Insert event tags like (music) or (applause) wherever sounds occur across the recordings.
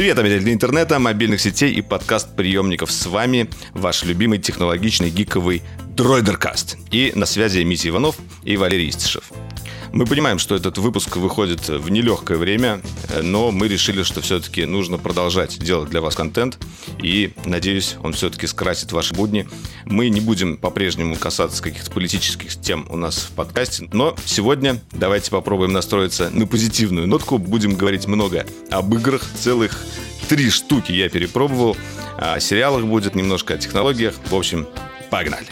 Привет, обитатели интернета, мобильных сетей и подкаст-приемников. С вами ваш любимый технологичный гиковый Дроидеркаст. И на связи Митя Иванов и Валерий Истишев. Мы понимаем, что этот выпуск выходит в нелегкое время, но мы решили, что все-таки нужно продолжать делать для вас контент, и, надеюсь, он все-таки скрасит ваши будни. Мы не будем по-прежнему касаться каких-то политических тем у нас в подкасте, но сегодня давайте попробуем настроиться на позитивную нотку. Будем говорить много об играх, целых три штуки я перепробовал. О сериалах будет, немножко о технологиях. В общем, погнали.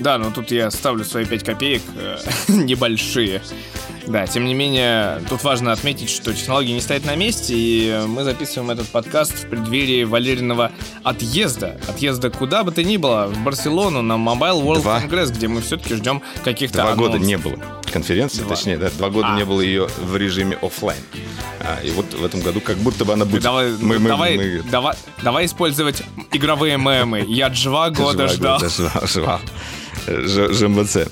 Да, но тут я ставлю свои 5 копеек э, (laughs) небольшие. Да, тем не менее, тут важно отметить, что технологии не стоят на месте, и мы записываем этот подкаст в преддверии Валериного отъезда. Отъезда куда бы то ни было, в Барселону на Mobile World Два. Congress, где мы все-таки ждем каких-то Два года анонсов. не было конференции, Два. точнее, да, два года А. не было ее в режиме оффлайн. А, и вот в этом году как будто бы она будет. Давай, Мы- мы- давай, мы- давай, давай использовать игровые мемы. Я два года ждал. года, жива, жива. Ж- ЖМВЦ.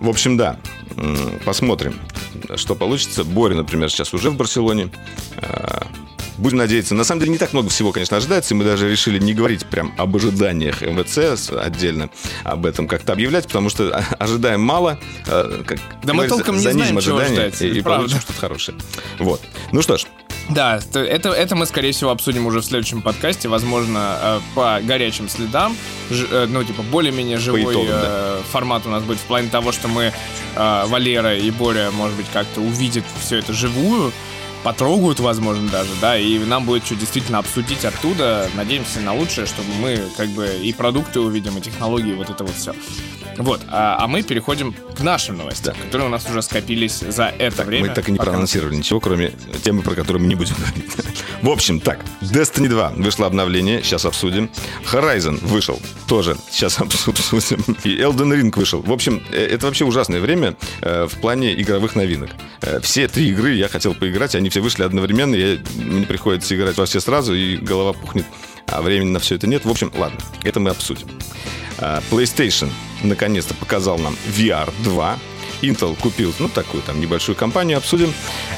В общем, да. Посмотрим, что получится. Боря, например, сейчас уже в Барселоне. А, Будем надеяться. На самом деле не так много всего, конечно, ожидается. И мы даже решили не говорить прям об ожиданиях МВЦ отдельно об этом как-то объявлять, потому что ожидаем мало. а, как Да мы толком не знаем, чего ожидания ждать, И, и получим что-то хорошее. Вот. Ну что ж, Да, это, это мы, скорее всего, обсудим уже в следующем подкасте, возможно, э, по горячим следам. Ж- э, ну, типа, более-менее живой итогам, э, формат у нас будет в плане того, что мы, Валера и Боря, может быть, как-то увидят все это живую, потрогают, возможно, даже, да, и нам будет что действительно обсудить оттуда. Надеемся на лучшее, чтобы мы, как бы, и продукты увидим, и технологии, вот это вот все. Вот, а, а мы переходим к нашим новостям, которые у нас уже скопились за это время. Мы так и не пока- проанонсировали ничего, кроме темы, про которую мы не будем говорить. В общем, так, Destiny 2 вышло обновление, сейчас обсудим. Horizon вышел, тоже сейчас обсудим. И Elden Ring вышел. В общем, э, это вообще ужасное время э, в плане игровых новинок. Э, Все три игры я хотел поиграть, они все вышли одновременно, я, мне приходится играть во все сразу, и голова пухнет, а времени на все это нет. В общем, ладно, это мы обсудим. А, PlayStation наконец-то показал нам VR 2. Intel купил, ну, такую там небольшую компанию, обсудим.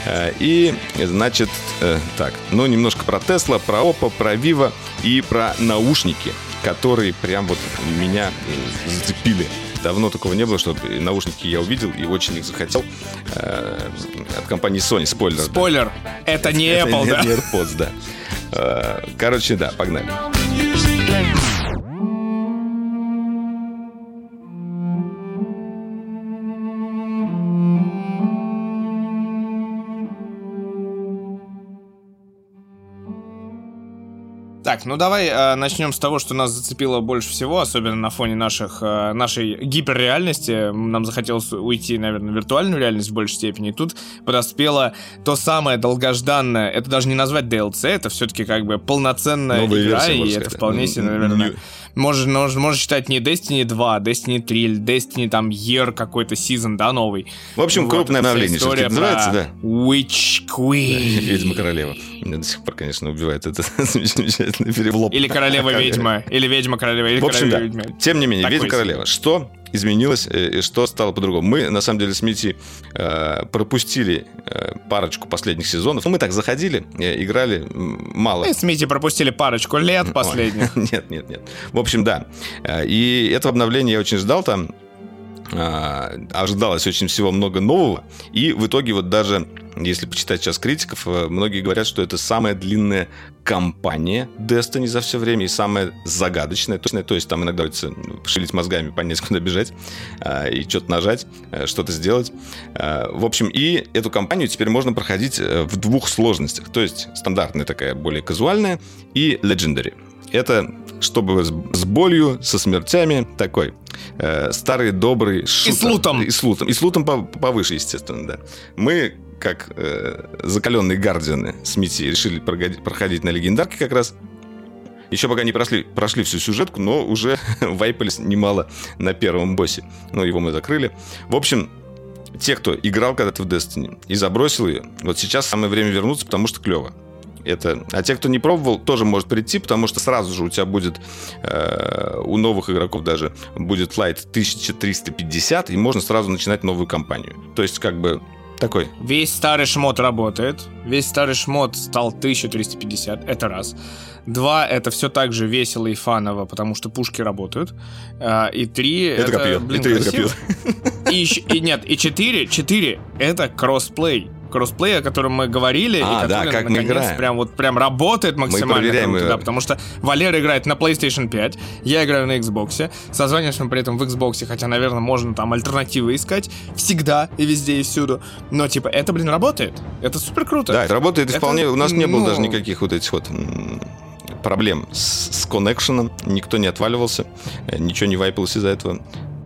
Э, И, значит, э, так, ну, немножко про Tesla, про Oppo, про Vivo и про наушники, которые прям вот меня э, зацепили. Давно такого не было, чтобы наушники я увидел и очень их захотел. Э, От компании Sony, спойлер. да. Спойлер, это не Это Apple, не- да? не AirPods, да. Э, Короче, да, погнали. Так, ну давай э, начнем с того, что нас зацепило больше всего, особенно на фоне наших, э, нашей гиперреальности. Нам захотелось уйти, наверное, в виртуальную реальность в большей степени. И тут подоспело то самое долгожданное, это даже не назвать DLC, это все-таки как бы полноценная Новая игра, версия, и это сказать. вполне себе, наверное, new. можно, можно, можно считать не Destiny 2, Destiny 3 или Destiny там Year какой-то сезон, да, новый. В общем, Вот крупное обновление история все-таки называется, про да? Witch Queen. (laughs) Ведьма королева. Меня до сих пор, конечно, убивает это (laughs) замечательный перевод. Или королева-ведьма, или ведьма-королева, или В общем, да. Тем не менее, Такой ведьма королева. Что изменилось э, и что стало по-другому? Мы, на самом деле, с Мити э, пропустили э, парочку последних сезонов. Ну, мы так заходили, э, играли мало. Мы с Мити пропустили парочку лет последних. Ой, (laughs) Нет, нет, нет. В общем, да. Э, И это обновление я очень ждал там. а, Ожидалось очень всего много нового. И в итоге вот даже, если почитать сейчас критиков, э, многие говорят, что это самая длинная кампания Destiny за все время и самая загадочная. То есть, то есть там иногда приходится шевелить мозгами, (laughs) понять, куда бежать, а, и что-то нажать, э, что-то сделать. А, В общем, и эту кампанию теперь можно проходить э, в двух сложностях. То есть стандартная такая, более казуальная, и Legendary. Это чтобы с, болью, со смертями, такой э, старый добрый шутер. с лутом. И с лутом. И с лутом по- повыше, естественно, да. Мы, как э, закаленные гардианы с Мити, решили проходить на легендарке как раз. Еще пока не прошли, прошли всю сюжетку, но уже (laughs) вайпались немало на первом боссе. Ну, его мы закрыли. В общем, те, кто играл когда-то в Destiny и забросил ее, вот сейчас самое время вернуться, потому что клево. Это... А те, кто не пробовал, тоже может прийти, потому что сразу же у тебя будет, э, у новых игроков даже, будет Light 1350, и можно сразу начинать новую кампанию. То есть, как бы, такой. Весь старый шмот работает. Весь старый шмот стал 1350. Это раз. Два, это все так же весело и фаново, потому что пушки работают. А, и три, это, это копье. блин, и три, это копье. И, и нет, и четыре, четыре, это кроссплей кроссплей, о котором мы говорили, а, и который, да, как мы играем. прям вот прям работает максимально мы круто, да, потому что Валера играет на PlayStation 5, я играю на Xbox, созваниваемся при этом в Xbox, хотя, наверное, можно там альтернативы искать всегда и везде и всюду, но типа это, блин, работает, это супер круто. Да, это работает это, вполне, у нас не было ну... даже никаких вот этих вот проблем с, с коннекшеном, никто не отваливался, э, ничего не вайпилось из-за этого.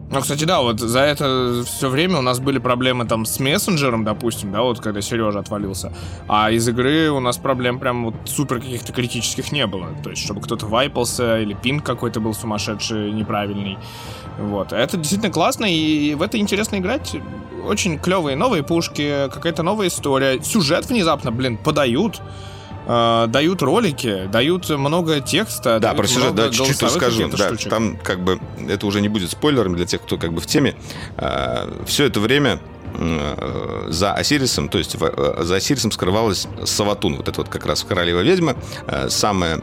Ну, кстати, да, вот за это все время у нас были проблемы там с мессенджером, допустим, да, вот когда Сережа отвалился. А из игры у нас проблем прям вот супер каких-то критических не было. То есть, чтобы кто-то вайпался или пинг какой-то был сумасшедший, неправильный. Вот. Это действительно классно, и в это интересно играть. Очень клевые новые пушки, какая-то новая история. Сюжет внезапно, блин, подают э, дают ролики, дают много текста. Да, про сюжет, да, чуть-чуть расскажу. Да, там как бы это уже не будет спойлером для тех, кто как бы в теме. Э, все это время э, за Осирисом, то есть э, за Осирисом скрывалась Саватун, вот это вот как раз королева ведьма, э, самая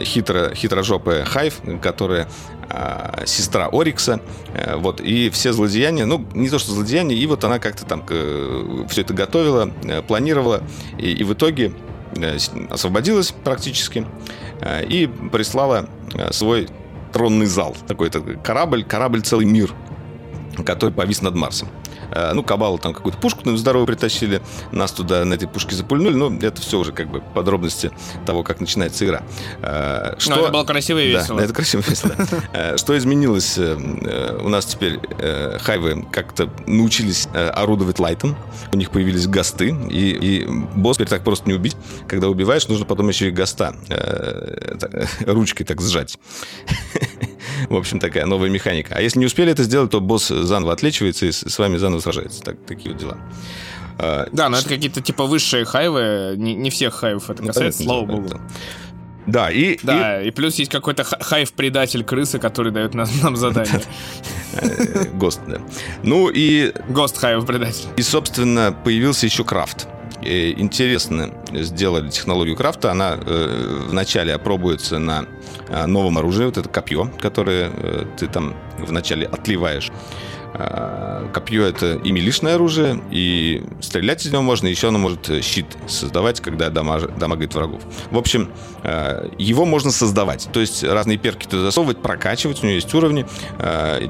хитро, хитрожопая Хайв, которая сестра Орикса, вот, и все злодеяния, ну, не то что злодеяния, и вот она как-то там все это готовила, планировала, и, и в итоге освободилась практически э, и прислала э, свой тронный зал. Такой-то корабль, корабль целый мир, который повис над Марсом. Э, ну, Кабалу там какую-то пушку ну, здоровую притащили, нас туда на этой пушке запульнули, но это все уже как бы подробности того, как начинается игра. Э, что... Но это было красиво и весело. Да, это красиво и весело. (laughs) Э, что изменилось? У нас теперь хайвы как-то научились орудовать лайтом, у них появились гасты, и, и босс теперь так просто не убить. Когда убиваешь, нужно потом еще и гаста (laughs) ручкой так сжать. (laughs) (laughs) В общем, такая новая механика. А если не успели это сделать, то босс заново отлечивается и с вами заново сражается. Так, такие вот дела. А, да, но это какие-то типа высшие хайвы. Не, не всех хайвов это ну, касается, ну, слава богу. Да, и... Да, и, и плюс есть какой-то хайв-предатель крысы, который дает нам, нам (laughs) задание. Гост, да. Ну и... Гост хайв-предатель. И, собственно, появился еще крафт. Интересно сделали технологию крафта. Она э, вначале опробуется на э, новом оружии. Вот это копье, которое э, ты там вначале отливаешь. Копье это и милишное оружие, и стрелять из него можно, еще оно может щит создавать, когда дамаж, дамагает врагов. В общем, его можно создавать. То есть разные перки туда засовывать, прокачивать, у него есть уровни.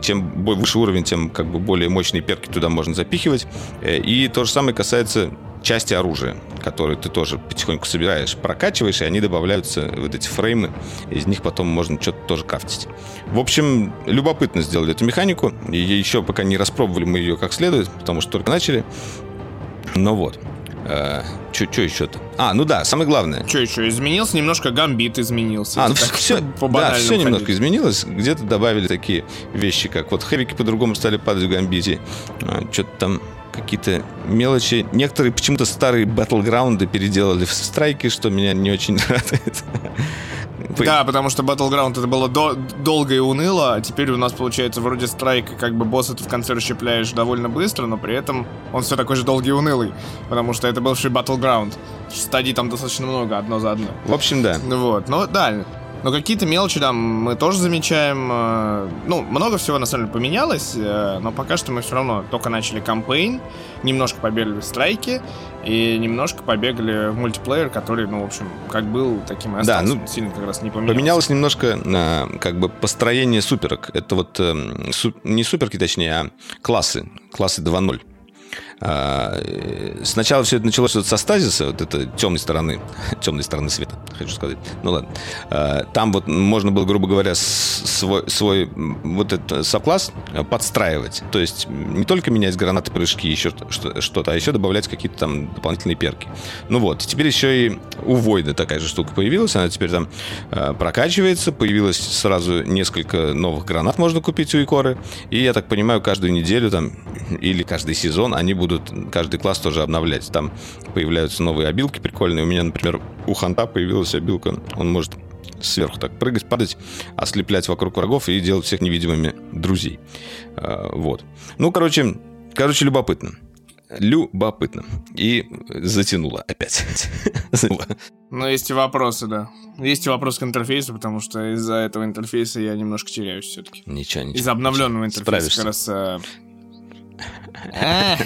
Чем выше уровень, тем как бы более мощные перки туда можно запихивать. И то же самое касается части оружия, которые ты тоже потихоньку собираешь, прокачиваешь, и они добавляются вот эти фреймы, из них потом можно что-то тоже крафтить. В общем, любопытно сделали эту механику, и еще пока не распробовали мы ее как следует, потому что только начали. Но вот. Э, что еще-то? А, ну да, самое главное. Что еще? Изменился немножко гамбит изменился. А, ну так, все, (laughs) по да, все ходить. немножко изменилось. Где-то добавили такие вещи, как вот хэвики по-другому стали падать в гамбите. А, что-то там какие-то мелочи. Некоторые почему-то старые батлграунды переделали в страйки, что меня не очень (laughs) радует. Да, потому что Battleground это было до- долго и уныло, а теперь у нас получается вроде страйк, как бы босса ты в конце расщепляешь довольно быстро, но при этом он все такой же долгий и унылый, потому что это бывший Battleground. Стадий там достаточно много, одно за одно. В общем, да. Вот, ну да, но какие-то мелочи там мы тоже замечаем. Э, ну, много всего на самом деле поменялось, э, но пока что мы все равно только начали кампейн, немножко побегали в страйки и немножко побегали в мультиплеер, который, ну, в общем, как был, таким и остался. Да, ну, сильно как раз не поменялся. Поменялось немножко как бы построение суперок. Это вот не суперки, точнее, а классы. Классы 2.0. А, сначала все это началось со стазиса, вот это темной стороны, (laughs) темной стороны света, хочу сказать. Ну ладно. А, там вот можно было, грубо говоря, свой, свой вот этот сокласс подстраивать. То есть не только менять гранаты, прыжки, еще что-то, а еще добавлять какие-то там дополнительные перки. Ну вот. Теперь еще и у Войда такая же штука появилась. Она теперь там а, прокачивается. Появилось сразу несколько новых гранат можно купить у Икоры. И я так понимаю, каждую неделю там или каждый сезон они будут будут каждый класс тоже обновлять. Там появляются новые обилки прикольные. У меня, например, у Ханта появилась обилка. Он может сверху так прыгать, падать, ослеплять вокруг врагов и делать всех невидимыми друзей. А, вот. Ну, короче, короче, любопытно. любопытно. И затянуло опять. (laughs) Но есть и вопросы, да. Есть и вопрос к интерфейсу, потому что из-за этого интерфейса я немножко теряюсь все-таки. Ничего, ничего. Из-за обновленного интерфейса Справишься. как раз... э,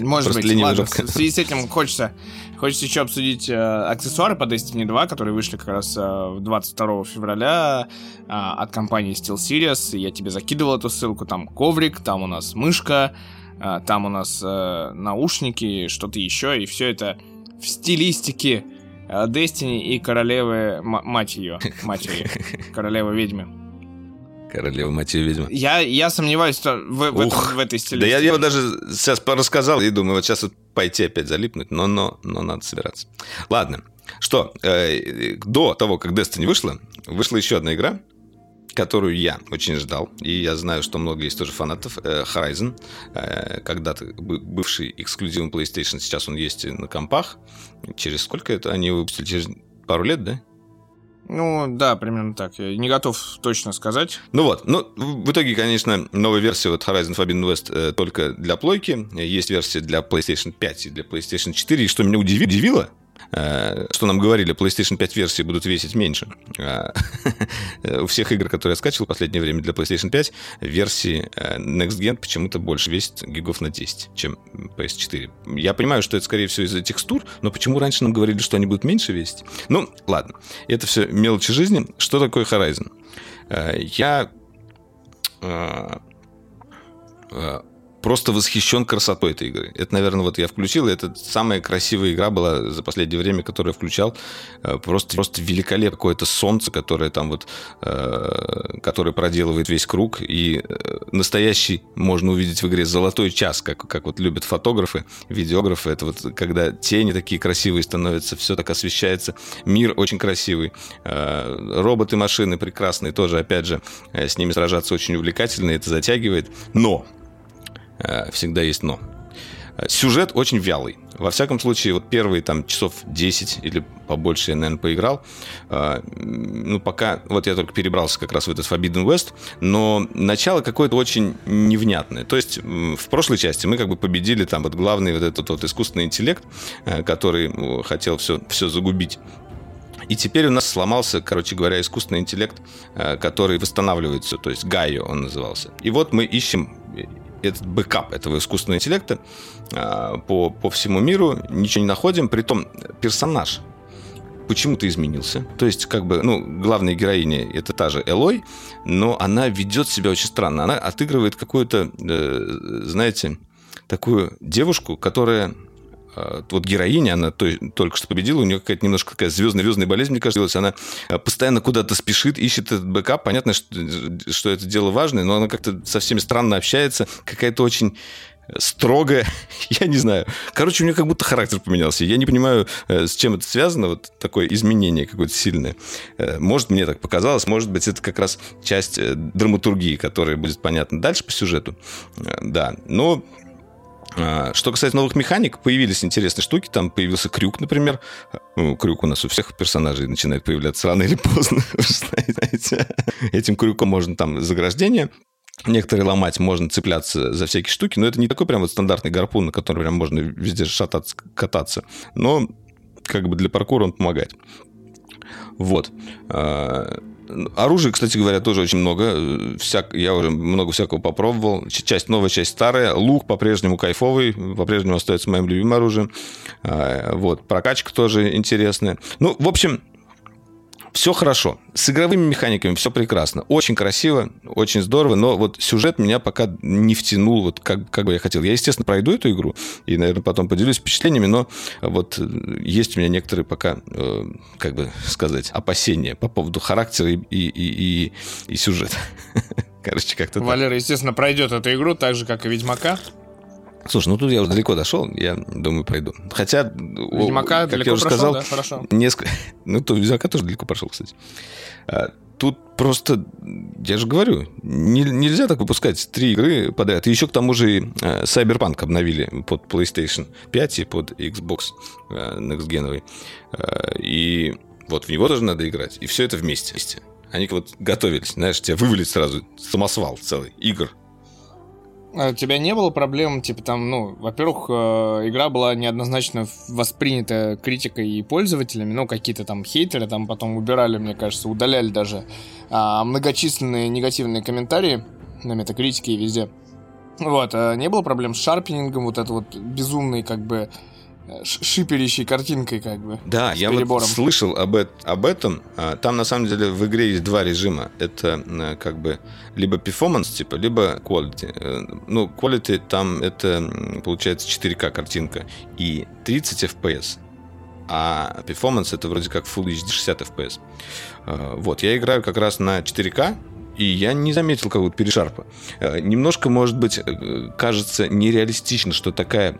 Может быть, ладно, в связи с этим хочется, хочется еще обсудить э, аксессуары по Destiny 2, которые вышли как раз э, 22 февраля э, от компании SteelSeries. Я тебе закидывал эту ссылку. Там коврик, там у нас мышка, э, там у нас э, наушники, что-то еще. И все это в стилистике э, Destiny и королевы, мать ее, матери, (laughs) королевы ведьмы. Королева мать ее ведьма. Я, я сомневаюсь что в, в, этом- Ух, в этой Да стилистике. я, я вот даже сейчас рассказал и думаю, вот сейчас вот пойти опять залипнуть, но, но, но надо собираться. Ладно, что, э, до того, как Destiny вышла, вышла еще одна игра, которую я очень ждал, и я знаю, что много есть тоже фанатов, э, Horizon, э, когда-то бы- бывший эксклюзивом PlayStation, сейчас он есть на компах. Через сколько это они его выпустили? Через пару лет, да? Ну, да, примерно так. Я не готов точно сказать. Ну вот, ну, в итоге, конечно, новая версия вот Horizon Forbidden West э, только для плойки. Есть версия для PlayStation 5 и для PlayStation 4. И что меня удиви- удивило, что нам говорили, PlayStation 5 версии будут весить меньше. А, (laughs) У всех игр, которые я скачивал в последнее время для PlayStation 5, версии э, Next Gen почему-то больше весит гигов на 10, чем PS4. Я понимаю, что это, скорее всего, из-за текстур, но почему раньше нам говорили, что они будут меньше весить? Ну, ладно. Это все мелочи жизни. Что такое Horizon? Э, Я э, э, просто восхищен красотой этой игры. Это, наверное, вот я включил, и это самая красивая игра была за последнее время, которую я включал. Э, Просто, просто великолепно какое-то солнце, которое там вот, э, которое проделывает весь круг, и э, настоящий можно увидеть в игре золотой час, как, как вот любят фотографы, видеографы. Это вот когда тени такие красивые становятся, все так освещается. Мир очень красивый. Э, Роботы, машины прекрасные, тоже, опять же, э, с ними сражаться очень увлекательно, это затягивает. Но всегда есть но. Э, Сюжет очень вялый. Во всяком случае, вот первые там часов 10 или побольше я, наверное, поиграл. Э, Ну, пока... Вот я только перебрался как раз в этот Forbidden West, но начало какое-то очень невнятное. То есть в прошлой части мы как бы победили там вот главный вот этот вот искусственный интеллект, э, который хотел все, все загубить. И теперь у нас сломался, короче говоря, искусственный интеллект, э, который восстанавливает все, то есть Гайо он назывался. И вот мы ищем этот бэкап этого искусственного интеллекта э, по, по всему миру, ничего не находим, притом персонаж почему-то изменился. То есть, как бы, ну, главная героиня это та же Элой, но она ведет себя очень странно. Она отыгрывает какую-то, э, знаете, такую девушку, которая вот героиня, она то- только что победила, у нее какая-то немножко такая звездно-звездная болезнь, мне кажется, она э, постоянно куда-то спешит, ищет этот бэкап. Понятно, что, что это дело важное, но она как-то со всеми странно общается, какая-то очень строгая, (laughs) я не знаю. Короче, у нее как будто характер поменялся. Я не понимаю, э, с чем это связано, вот такое изменение какое-то сильное. Э, Может, мне так показалось, может быть, это как раз часть э, драматургии, которая будет понятна дальше по сюжету. Э, Да, но Что касается новых механик, появились интересные штуки. Там появился крюк, например. Ну, крюк у нас у всех персонажей начинает появляться рано или поздно. (laughs) Знаете. Этим крюком можно там заграждение Некоторые ломать, можно цепляться за всякие штуки, но это не такой прям вот стандартный гарпун, на котором прям можно везде шататься, кататься. Но как бы для паркура он помогает. Вот. А, Оружия, кстати говоря, тоже очень много. Всяк... Я уже много всякого попробовал. Часть новая, часть старая. Лук по-прежнему кайфовый, по-прежнему остается моим любимым оружием. А, Вот. Прокачка тоже интересная. Ну, в общем, все хорошо. С игровыми механиками все прекрасно. Очень красиво, очень здорово, но вот сюжет меня пока не втянул, вот как, как бы я хотел. Я, естественно, пройду эту игру и, наверное, потом поделюсь впечатлениями, но вот э, есть у меня некоторые пока, э, как бы сказать, опасения по поводу характера и, и, и, и- сюжета. (laughs) Короче, как-то так. Валера, естественно, пройдет эту игру так же, как и Ведьмака. Слушай, ну тут я уже далеко дошел, я думаю, пройду. Хотя, Ведьмака как далеко я уже прошел, сказал, да? Хорошо. несколько... (laughs) Ну, то Ведьмака тоже далеко прошел, кстати. А, Тут просто, я же говорю, не- нельзя так выпускать три игры подряд. И еще к тому же и, э, Cyberpunk обновили под PlayStation 5 и под Xbox э, Next Gen. Э, И вот в него тоже надо играть. И все это вместе. Они вот готовились, знаешь, тебя вывалить сразу самосвал целый, игр. А у тебя не было проблем, типа там, ну, во-первых, э, игра была неоднозначно воспринята критикой и пользователями, ну, какие-то там хейтеры там потом убирали, мне кажется, удаляли даже а, многочисленные негативные комментарии на метакритике и везде. Вот, а не было проблем с шарпинингом, вот это вот безумный, как бы, шиперящей картинкой, как бы. Да, я вот слышал об, об этом. А, там на самом деле в игре есть два режима. Это э, как бы либо performance, типа, либо quality. Э, ну, quality там это получается 4К картинка и 30 FPS. А performance это вроде как Full HD 60 FPS. Вот, я играю как раз на 4К, и я не заметил какого-то перешарпа. Э, немножко, может быть, кажется нереалистично, что такая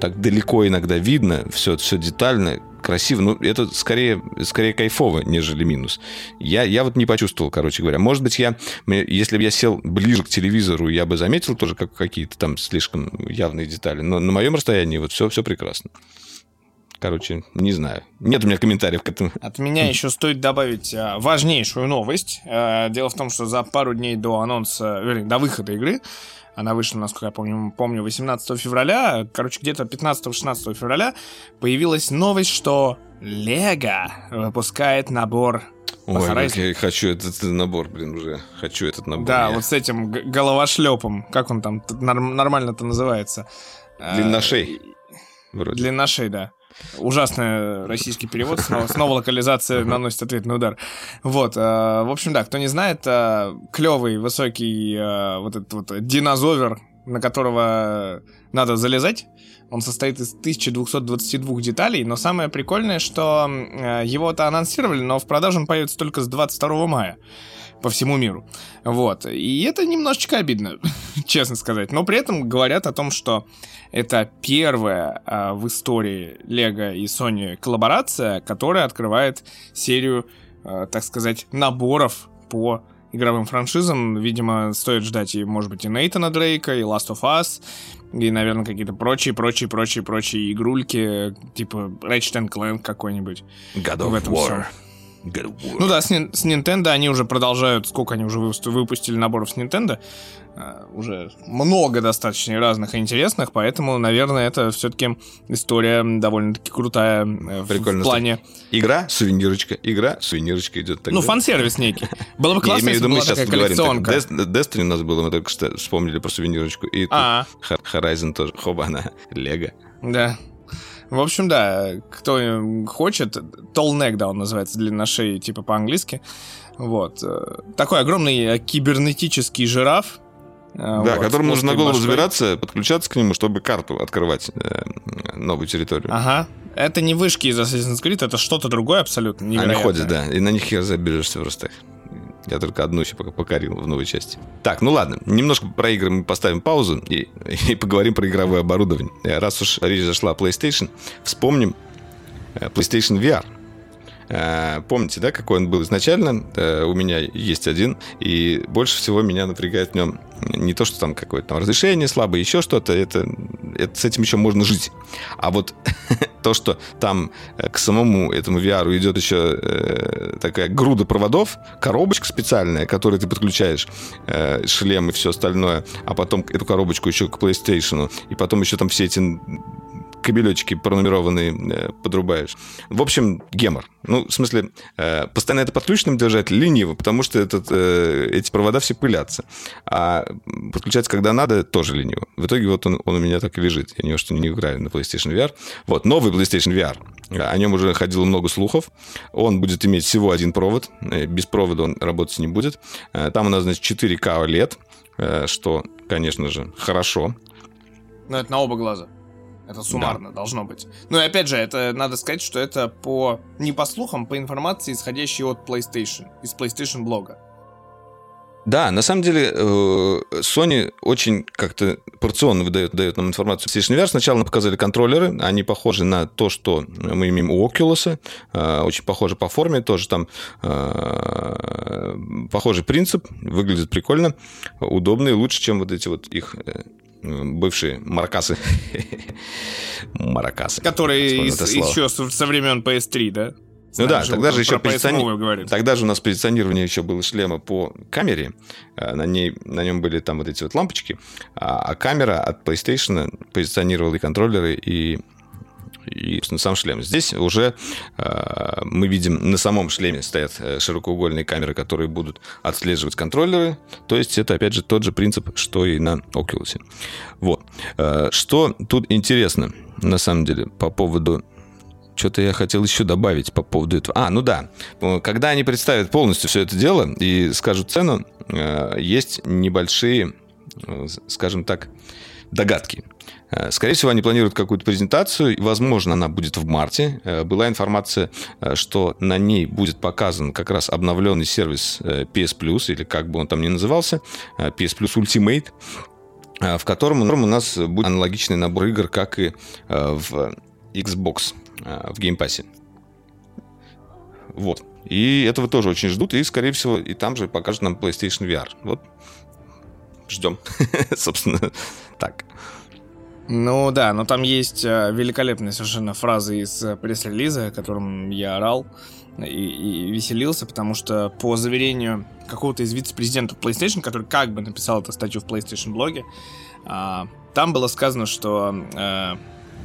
так далеко иногда видно, все, все детально, красиво. Ну, это скорее, скорее кайфово, нежели минус. Я, я вот не почувствовал, короче говоря. Может быть, я, если бы я сел ближе к телевизору, я бы заметил тоже как, какие-то там слишком явные детали. Но на моем расстоянии вот все, все прекрасно. Короче, не знаю. Нет у меня комментариев к этому. От меня (laughs) еще стоит добавить а, важнейшую новость. А, дело в том, что за пару дней до анонса, вернее, до выхода игры она вышла, насколько я помню, помню 18 февраля. Короче, где-то 15-16 февраля появилась новость, что Лего выпускает набор Ой, как я хочу этот набор, блин, уже. Хочу этот набор. Да, я. вот с этим головошлепом. Как он там нормально-то называется? Длинношей. Вроде. Длинношей, да. Ужасный российский перевод, снова, снова локализация наносит ответный удар. Вот, э, в общем, да, кто не знает, э, клевый, высокий э, вот этот вот динозовер, на которого надо залезать. Он состоит из 1222 деталей, но самое прикольное, что его-то анонсировали, но в продажу он появится только с 22 мая по всему миру. Вот. И это немножечко обидно, (laughs) честно сказать. Но при этом говорят о том, что это первая а, в истории Lego и Sony коллаборация, которая открывает серию, а, так сказать, наборов по игровым франшизам. Видимо, стоит ждать и, может быть, и Нейтана Дрейка, и Last of Us, и, наверное, какие-то прочие, прочие, прочие, прочие игрульки, типа Ratchet Clank какой-нибудь. God of War. Всем. Ну да, с, с Nintendo они уже продолжают, сколько они уже выпустили наборов с Nintendo, uh, уже много достаточно разных и интересных, поэтому, наверное, это все-таки история довольно-таки крутая э, Прикольно, в плане... Игра, сувенирочка, игра, сувенирочка идет. Тогда. Ну, фан-сервис некий. Было бы классно, если была такая коллекционка. Destiny у нас было, мы только что вспомнили про сувенирочку. И а Horizon тоже. Хоба, она, Лего. Да. В общем, да, кто хочет, Neck, да, он называется, длина шеи, типа по-английски. Вот. Э, такой огромный э, кибернетический жираф, э, да, вот, которому нужно на голову башкой. забираться, подключаться к нему, чтобы карту открывать, новую территорию. Ага. Это не вышки из Assassin's Creed, это что-то другое абсолютно невероятное. Они ходят, да, и на них хер заберешься просто. Я только одну еще пока покорил в новой части. Так, ну ладно, немножко про игры мы поставим паузу и, (laughs) и поговорим про игровое оборудование. Раз уж речь зашла о PlayStation, вспомним э, PlayStation VR. Э, помните, да, какой он был изначально? Э, у меня есть один, и больше всего меня напрягает в нем не то, что там какое-то там разрешение слабое, еще что-то, это, это с этим еще можно жить. А вот (laughs) то, что там э, к самому этому VR идет еще э, такая груда проводов, коробочка специальная, которой ты подключаешь э, шлем и все остальное, а потом эту коробочку еще к PlayStation, и потом еще там все эти кабелечки пронумерованные э, подрубаешь. В общем, гемор. Ну, в смысле, э, постоянно это подключенным держать лениво, потому что этот, э, эти провода все пылятся. А подключать, когда надо, тоже лениво. В итоге вот он, он у меня так и лежит. Я ни что не играю на PlayStation VR. Вот, новый PlayStation VR. О нем уже ходило много слухов. Он будет иметь всего один провод. Без провода он работать не будет. Там у нас, значит, 4К OLED, что, конечно же, хорошо. Но это на оба глаза. Это суммарно да. должно быть. Ну и опять же, это надо сказать, что это по не по слухам, по информации, исходящей от PlayStation, из PlayStation блога. Да, на самом деле э, Sony очень как-то порционно выдает дает нам информацию. PlayStation VR сначала нам показали контроллеры, они похожи на то, что мы имеем у Oculus, э, очень похожи по форме, тоже там э, похожий принцип, выглядит прикольно, удобно и лучше, чем вот эти вот их бывшие маркасы. (laughs) Маракасы. Которые еще со времен PS3, да? Ну да, тогда же еще позиционирование... Тогда же у нас позиционирование еще было шлема по камере. Э, на, ней, на нем были там вот эти вот лампочки. А, а камера от PlayStation позиционировала и контроллеры, и и, сам шлем. Здесь уже э, мы видим, на самом шлеме стоят э, широкоугольные камеры, которые будут отслеживать контроллеры. То есть это, опять же, тот же принцип, что и на Oculus. Вот. Э, что тут интересно, на самом деле, по поводу что-то я хотел еще добавить по поводу этого. А, ну да. Когда они представят полностью все это дело и скажут цену, э, есть небольшие, э, скажем так, догадки. Э, скорее всего, они планируют какую-то презентацию, и, возможно, она будет в марте. Э, была информация, э, что на ней будет показан как раз обновленный сервис PS Plus, или как бы он там ни назывался, PS Plus Ultimate, в котором у нас будет аналогичный набор игр, как и в Xbox, в Game Pass. Вот. И этого тоже очень ждут, и, скорее всего, и там же покажут нам PlayStation VR. Вот. Ждем. (laughs) Собственно, так. Ну да, но там есть э, великолепная совершенно фраза из э, пресс-релиза, которым я орал и, и веселился, потому что по заверению какого-то из вице-президентов PlayStation, который как бы написал эту статью в PlayStation блоге, а, там было сказано, что э,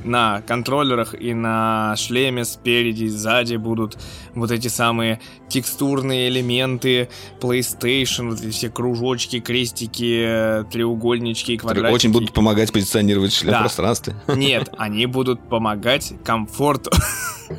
на контроллерах и на шлеме спереди и сзади будут вот эти самые текстурные элементы PlayStation, вот эти все кружочки, крестики, треугольнички, квадратики. Которые очень будут помогать позиционировать шлем да. в пространстве. (laughs) Нет, они будут помогать комфорту.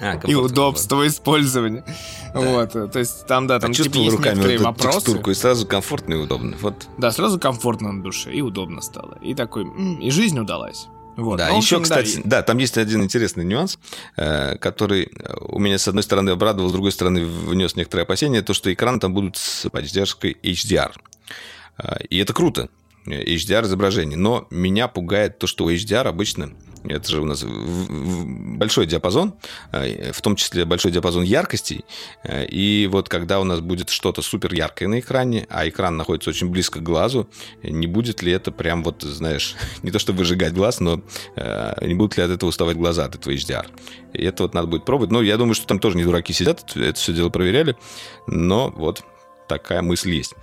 А, (laughs) и удобство использования. Да. Вот, то есть там, да, там типа есть руками некоторые вот вопросы. текстурку, и сразу комфортно и удобно. Вот. Да, сразу комфортно на душе, и удобно стало. И такой, и жизнь удалась. Вот. Да, ну, еще, общем, кстати, да, да, там есть один интересный нюанс, э, который у меня, с одной стороны, обрадовал, с другой стороны, внес некоторые опасения, то, что экран там будут с поддержкой HDR. Э, и это круто, HDR изображение. Но меня пугает то, что у HDR обычно это же у нас большой диапазон, э, в том числе большой диапазон яркостей. Э, и вот когда у нас будет что-то супер яркое на экране, а экран находится очень близко к глазу, не будет ли это прям вот, знаешь, (laughs) не то чтобы выжигать глаз, но э, не будут ли от этого уставать глаза от этого HDR. И это вот надо будет пробовать. Но я думаю, что там тоже не дураки сидят, это все дело проверяли. Но вот такая мысль есть.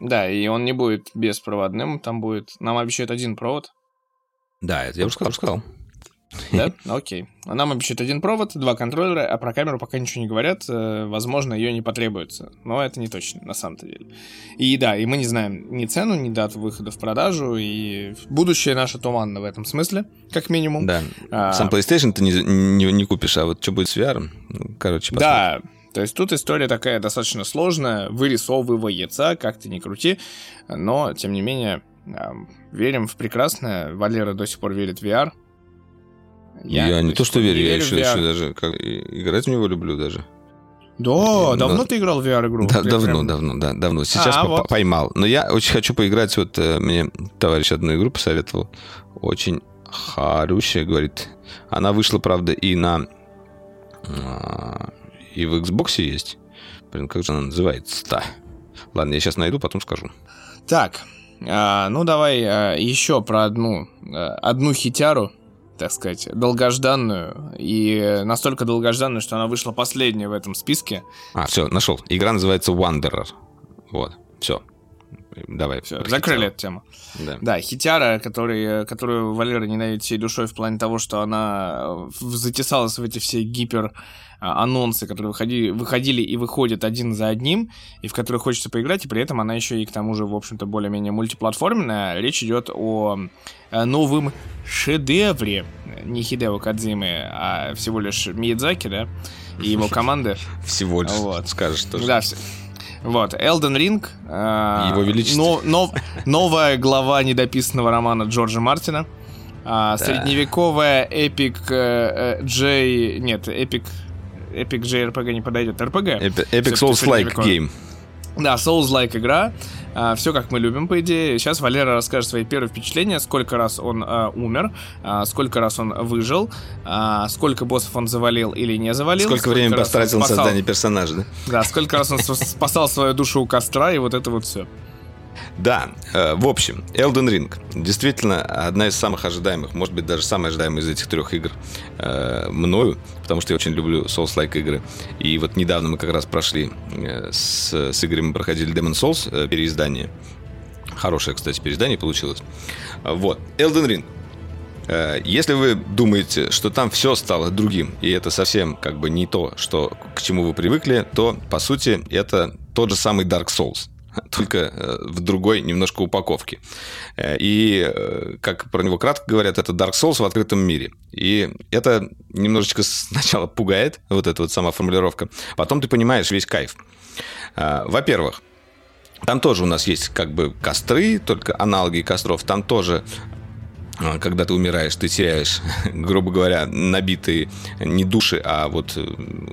Да, и он не будет беспроводным, там будет... Нам обещают один провод, да, это я уже сказал. сказал. Да? Окей. А нам обещают один провод, два контроллера, а про камеру пока ничего не говорят. Э, возможно, ее не потребуется. Но это не точно, на самом-то деле. И да, и мы не знаем ни цену, ни дату выхода в продажу, и будущее наше туманно в этом смысле, как минимум. Да. А, Сам PlayStation ты не, не, не купишь, а вот что будет с VR? Ну, короче, посмотрим. Да, то есть тут история такая достаточно сложная, вырисовывается, как ты ни крути, но, тем не менее, верим в прекрасное. Валера до сих пор верит в VR. Я, я не то, что верю, я еще, еще даже как, играть в него люблю даже. Да, Но... давно ты играл в VR-игру? Да, давно, прям... давно, да, давно. Сейчас а, вот. поймал. Но я очень хочу поиграть. Вот э, мне товарищ одну игру посоветовал. Очень хорошая, говорит. Она вышла, правда, и на... А, и в Xbox есть. Блин, как же она называется-то? Ладно, я сейчас найду, потом скажу. Так, а, ну, давай а, еще про одну, а, одну хитяру, так сказать, долгожданную. И настолько долгожданную, что она вышла последняя в этом списке. А, все, нашел. Игра называется Wanderer. Вот, все. Давай. Все, закрыли эту тему. Да. да, хитяра, который, которую Валера ненавидит всей душой в плане того, что она затесалась в эти все гипер анонсы, которые выходили, выходили и выходят один за одним, и в которые хочется поиграть, и при этом она еще и к тому же, в общем-то, более-менее мультиплатформенная. Речь идет о э, новом шедевре не Хидео Кадзимы, а всего лишь Миядзаки, да, и его (laughs) команды. Всего лишь, вот. скажешь тоже. Да, вот, Elden Ring. Э, его величество. Но, но, новая глава недописанного романа Джорджа Мартина. А, да. Средневековая эпик э, Джей... Нет, эпик Epic JRPG не подойдет. RPG. Epic Souls-like game. Да, Souls-like игра. А, все как мы любим, по идее. Сейчас Валера расскажет свои первые впечатления, сколько раз он а, умер, а, сколько раз он выжил, а, сколько боссов он завалил или не завалил. Сколько, сколько времени потратил на создание персонажа, да? Да, сколько раз он спасал свою душу у костра и вот это вот все. Да, э, в общем, Elden Ring действительно одна из самых ожидаемых, может быть, даже самая ожидаемая из этих трех игр э, мною, потому что я очень люблю Souls-like игры. И вот недавно мы как раз прошли э, с, с Игорем, мы проходили Demon Souls переиздание. Хорошее, кстати, переиздание получилось. Вот, Elden Ring. Если вы думаете, что там все стало другим, и это совсем как бы не то, что, к чему вы привыкли, то, по сути, это тот же самый Dark Souls (laughs) только э, в другой немножко упаковке. Э, и, как про него кратко говорят, это Dark Souls в открытом мире. И это немножечко (laughs) сначала пугает, вот эта вот сама формулировка. Потом ты понимаешь весь кайф. Во-первых, там тоже у нас есть как бы костры, только аналоги костров. Там тоже когда ты умираешь, ты теряешь, (laughs) грубо говоря, набитые не души, а вот э,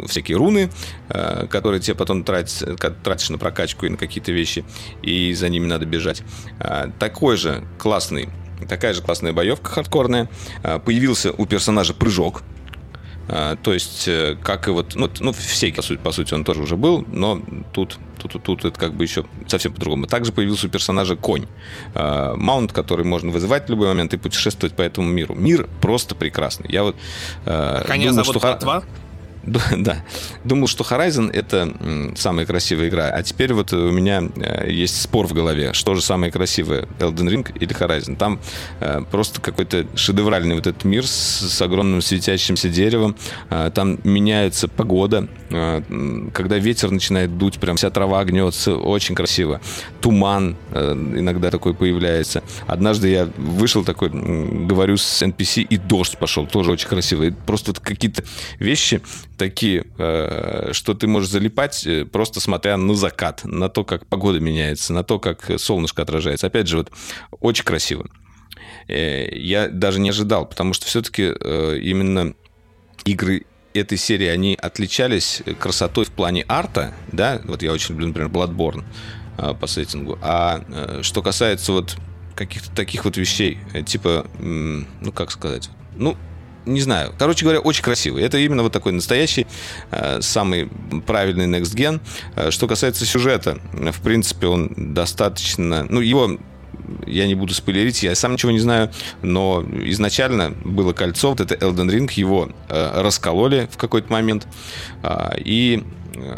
всякие руны, э, которые тебе потом тратишь, тратишь на прокачку и на какие-то вещи, и за ними надо бежать. А, такой же классный такая же классная боевка хардкорная. А, появился у персонажа прыжок, а, то есть, э, как и вот, ну, ну все, по сути, по сути, он тоже уже был, но тут, тут, тут, это как бы еще совсем по-другому. Также появился у персонажа конь. А, маунт, который можно вызывать в любой момент и путешествовать по этому миру. Мир просто прекрасный. Я вот э, Коня думал, зовут что... Ботва? (laughs) Да. Думал, что Horizon это самая красивая игра. А теперь вот у меня э, есть спор в голове. Что же самое красивое, Elden Ring или Horizon? Там э, просто какой-то шедевральный вот этот мир с, с огромным светящимся деревом. Э, там меняется погода. Когда ветер начинает дуть, прям вся трава гнется. Очень красиво. Туман иногда такой появляется. Однажды я вышел такой, говорю с NPC, и дождь пошел. Тоже очень красиво. И просто вот какие-то вещи такие, э, что ты можешь залипать, э, просто смотря на закат, на то, как погода меняется, на то, как солнышко отражается. Опять же, вот очень красиво. Э, я даже не ожидал, потому что все-таки именно игры этой серии, они отличались красотой в плане арта, да, вот я очень люблю, например, Bloodborne по сеттингу, а что касается вот каких-то таких вот вещей, типа, ну, как сказать, ну, не знаю. Короче говоря, очень красивый. Это именно вот такой настоящий, э, самый правильный Next Gen. Э, что касается сюжета, в принципе, он достаточно... Ну, его я не буду спойлерить, я сам ничего не знаю, но изначально было кольцо, вот это Elden Ring, его э, раскололи в какой-то момент, э, и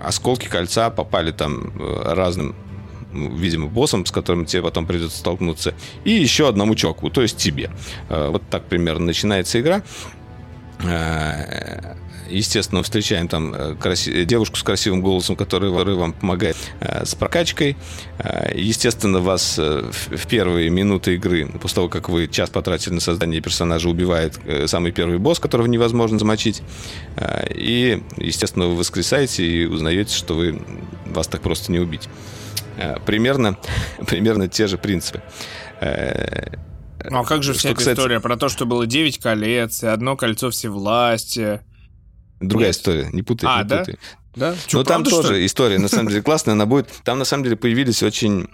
осколки кольца попали там э, разным видимо, боссом, с которым тебе потом придется столкнуться, и еще одному чоку, то есть тебе. Э, вот так примерно начинается игра. Э, естественно, встречаем там э, краси... девушку с красивым голосом, которая вам помогает с прокачкой. Естественно, вас в первые минуты игры, после того, как вы час потратили на создание персонажа, убивает самый первый босс, которого невозможно замочить. И, естественно, вы воскресаете и узнаете, что вы вас так просто не убить. Э, примерно, (laughs) примерно те же принципы. Ну а как же вся эта история про то, что было 9 колец, и одно кольцо всевластия? Другая Нет? история, не путай, а, не да? путай. Да? Что, Но там тоже история, на самом (laughs) деле, классная, она будет... Там, на самом деле, появились очень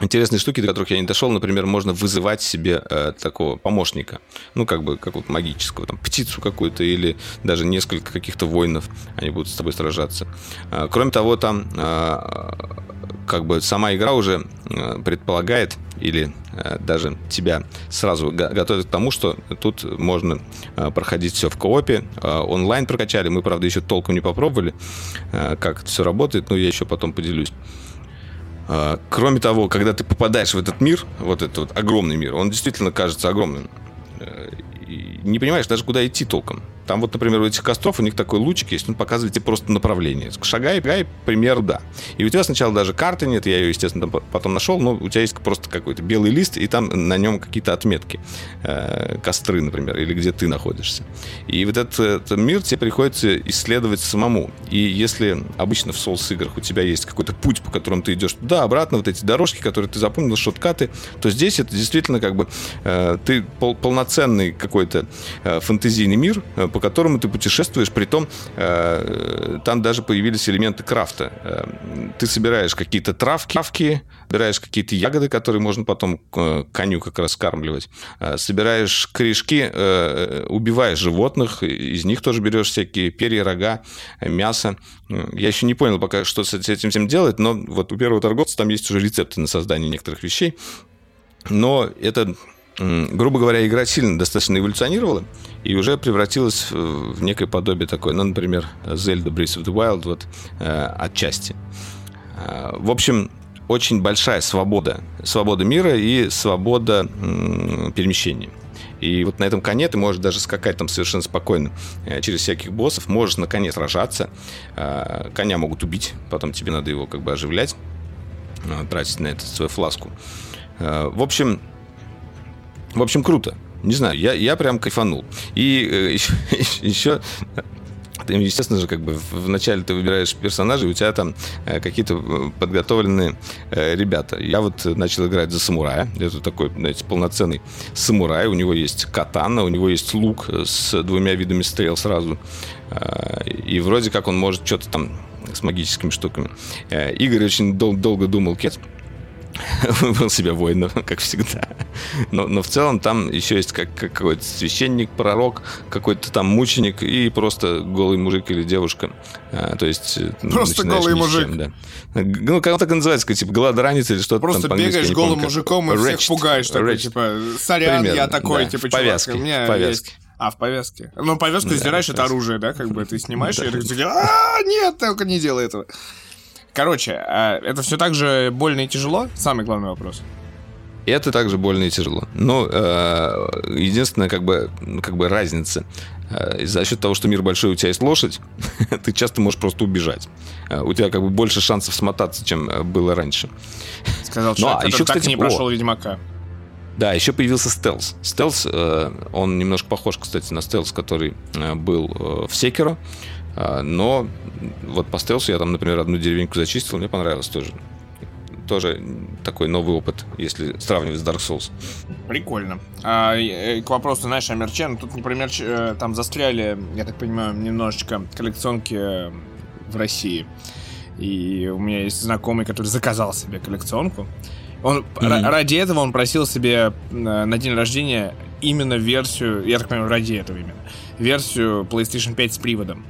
интересные штуки, до которых я не дошел. Например, можно вызывать себе э, такого помощника, ну, как бы, как вот магического, там, птицу какую-то или даже несколько каких-то воинов, они будут с тобой сражаться. Э, кроме того, там э, как бы сама игра уже э, предполагает или э, даже тебя сразу готовит к тому, что тут можно э, проходить все в коопе. Онлайн прокачали, мы, правда, еще толком не попробовали, как это все работает, но я еще потом поделюсь. Кроме того, когда ты попадаешь в этот мир, вот этот вот огромный мир, он действительно кажется огромным. Не понимаешь даже, куда идти толком. Там вот, например, у этих костров у них такой лучик есть, он показывает тебе просто направление. Шагай, шагай, пример, да. И у тебя сначала даже карты нет, я ее, естественно, потом нашел, но у тебя есть просто какой-то белый лист, и там на нем какие-то отметки. Э, костры, например, или где ты находишься. И вот этот, этот мир тебе приходится исследовать самому. И если обычно в Souls играх у тебя есть какой-то путь, по которому ты идешь туда, обратно, вот эти дорожки, которые ты запомнил, шоткаты, то здесь это действительно как бы э, ты пол полноценный какой-то э, фэнтезийный мир, по по которому ты путешествуешь, при том э, там даже появились элементы крафта. Э, ты собираешь какие-то травки, травки, собираешь какие-то ягоды, которые можно потом э, коню как раз скармливать, э, собираешь корешки, э, убиваешь животных, из них тоже берешь всякие перья, рога, мясо. Я еще не понял пока, что с этим всем делать, но вот у первого торговца там есть уже рецепты на создание некоторых вещей. Но это грубо говоря, игра сильно достаточно эволюционировала и уже превратилась в некое подобие такое, ну, например, Zelda Breath of the Wild вот э, отчасти. Э, в общем, очень большая свобода, свобода мира и свобода перемещения. И вот на этом коне ты можешь даже скакать там совершенно спокойно э, через всяких боссов, можешь на коне сражаться, коня могут убить, потом тебе надо его как бы оживлять, тратить на это свою фласку. В общем, в общем, круто. Не знаю, я, я прям кайфанул. И э, (laughs) еще, еще ты, естественно же, как бы вначале ты выбираешь персонажей, у тебя там э, какие-то э, подготовленные э, ребята. Я вот начал играть за самурая. Это такой, знаете, полноценный самурай. У него есть катана, у него есть лук с двумя видами стрел сразу. Э, и вроде как он может что-то там с магическими штуками. Э, Игорь очень дол- долго думал, кет (laughs) выбрал себе воина, (laughs) как всегда. Но, но в целом там еще есть как, как какой-то священник, пророк, какой-то там мученик и просто голый мужик или девушка. А, то есть... Э, просто голый мужик. Чем, да. Ну, как так называется, как, типа голодранец или что-то Просто там бегаешь голым помню, мужиком и wretched, всех пугаешь. Такой, типа, сорян, Примерно, я такой, да, типа, в повязке, чувак, у меня в повязке. есть... А, в повязке. Ну, повязку Да, сдираешь, это оружие, да, как бы ты снимаешь, и ты а нет, только не делай этого. Короче, а это все так же больно и тяжело? Самый главный вопрос. Это также больно и тяжело. Но э, единственная как бы, как бы разница. Э, за счет того, что мир большой, у тебя есть лошадь, (laughs) ты часто можешь просто убежать. Э, у тебя как бы больше шансов смотаться, чем э, было раньше. Сказал (laughs) человек, ну, а еще, так кстати, не прошел о, Ведьмака. Да, еще появился стелс. Стелс, он немножко похож, кстати, на стелс, который был в Секеро. Э, но вот по стелсу я там, например, одну деревеньку зачистил, мне понравилось тоже тоже такой новый опыт, если сравнивать с Dark Souls. Прикольно. А, к вопросу, знаешь, о мерче, ну, тут, например, э, там застряли, я так понимаю, немножечко коллекционки в России. И у меня есть знакомый, который заказал себе коллекционку. Он mm-hmm. ради этого он просил себе э, на день рождения именно версию, я так понимаю, ради этого именно, версию PlayStation 5 с приводом.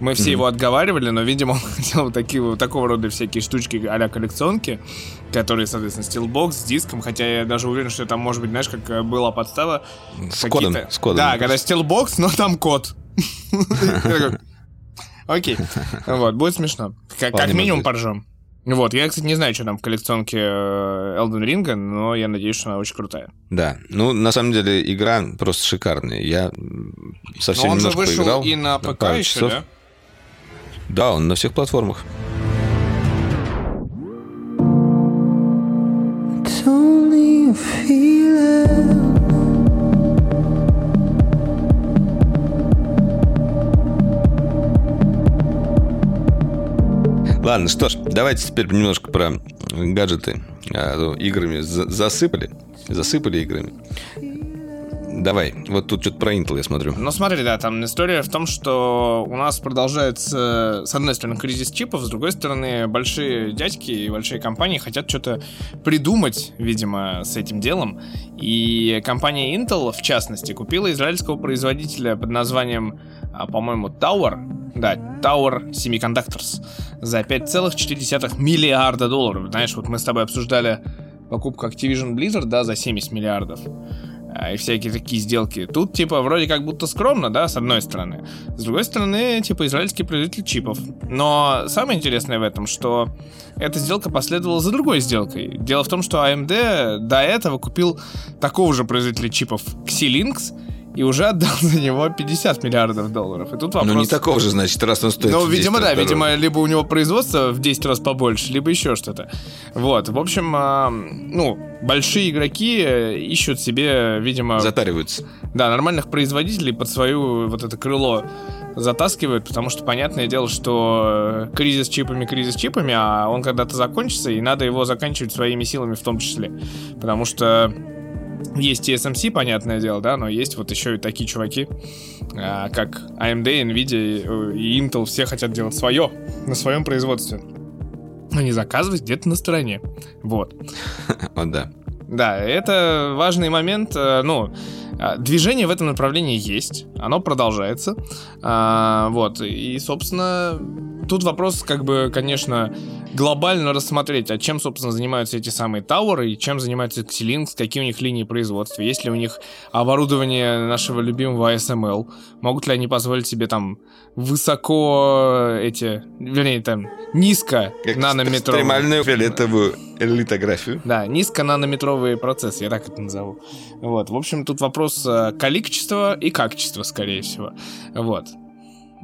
Мы все mm-hmm. его отговаривали, но, видимо, он (laughs) хотел вот такие, вот такого рода всякие штучки а-ля коллекционки, которые, соответственно, steelbox с диском, хотя я даже уверен, что там, может быть, знаешь, как э, была подстава. С кодом, с кодом. Да, когда steelbox, но там код. (laughs) Окей. Вот, будет смешно. Как минимум поржем. Вот, я, кстати, не знаю, что там в коллекционке э, Elden Ring, но я надеюсь, что она очень крутая. Да, ну, на самом деле, игра просто шикарная. Я совсем но он немножко же вышел поиграл. и на ПК еще, часов. да? Да, он на всех платформах. Ладно, что ж, давайте теперь немножко про гаджеты. А, играми засыпали, засыпали играми. Давай, вот тут что-то про Intel я смотрю. Ну смотри, да, там история в том, что у нас продолжается, с одной стороны, кризис чипов, с другой стороны, большие дядьки и большие компании хотят что-то придумать, видимо, с этим делом. И компания Intel, в частности, купила израильского производителя под названием, а, по-моему, Tower, да, Tower Semiconductors, за 5,4 миллиарда долларов. Знаешь, вот мы с тобой обсуждали покупку Activision Blizzard, да, за 70 миллиардов. А, и всякие такие сделки. Тут, типа, вроде как будто скромно, да, с одной стороны. С другой стороны, типа, израильский производитель чипов. Но самое интересное в этом, что эта сделка последовала за другой сделкой. Дело в том, что AMD до этого купил такого же производителя чипов Xilinx, и уже отдал (laughs) за него 50 миллиардов долларов. И тут вопрос... Ну, не такого же, значит, раз он стоит Ну, видимо, да, видимо, либо у него производство в 10 раз побольше, либо еще что-то. Вот, в общем, э, ну, большие игроки ищут себе, видимо... Затариваются. Да, нормальных производителей под свою вот это крыло затаскивают, потому что понятное дело, что кризис чипами, кризис чипами, а он когда-то закончится, и надо его заканчивать своими силами в том числе. Потому что есть TSMC, понятное дело, да, но есть вот еще и такие чуваки, а, как AMD, Nvidia и Intel, все хотят делать свое на своем производстве. Но не заказывать где-то на стороне. Вот. (laughs) Вот да. Да, это важный момент. э, Ну, а, движение в этом направлении есть, оно продолжается. А, вот, и, собственно, тут вопрос, как бы, конечно, глобально рассмотреть, а чем, собственно, занимаются эти самые тауры, и чем занимаются Xilinx, какие у них линии производства, есть ли у них оборудование нашего любимого ASML, могут ли они позволить себе там высоко эти, вернее, там, низко Как нанометровые... Экстремальную фиолетовую литографию. Да, низконанометровые процессы, я так это назову. Вот, в общем, тут вопрос э, количества и качества, скорее всего. Вот.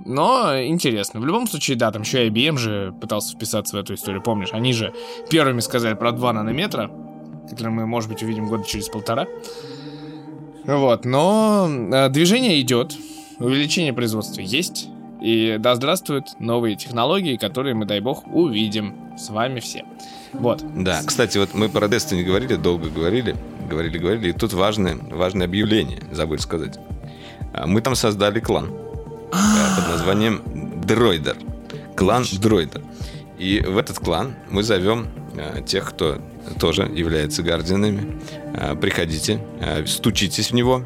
Но интересно. В любом случае, да, там еще и IBM же пытался вписаться в эту историю, помнишь? Они же первыми сказали про 2 нанометра, которые мы, может быть, увидим года через полтора. Вот, но э, движение идет, увеличение производства есть, и да здравствуют новые технологии, которые мы, дай бог, увидим с вами все. Вот. Да, кстати, вот мы про Destiny говорили, долго говорили, говорили, говорили, и тут важное, важное объявление, забыл сказать. А, Мы там создали клан э, под названием Дроидер. Клан Дроидер. И в этот клан мы зовем э, тех, кто тоже является гардианами. Э, Приходите, стучитесь в него,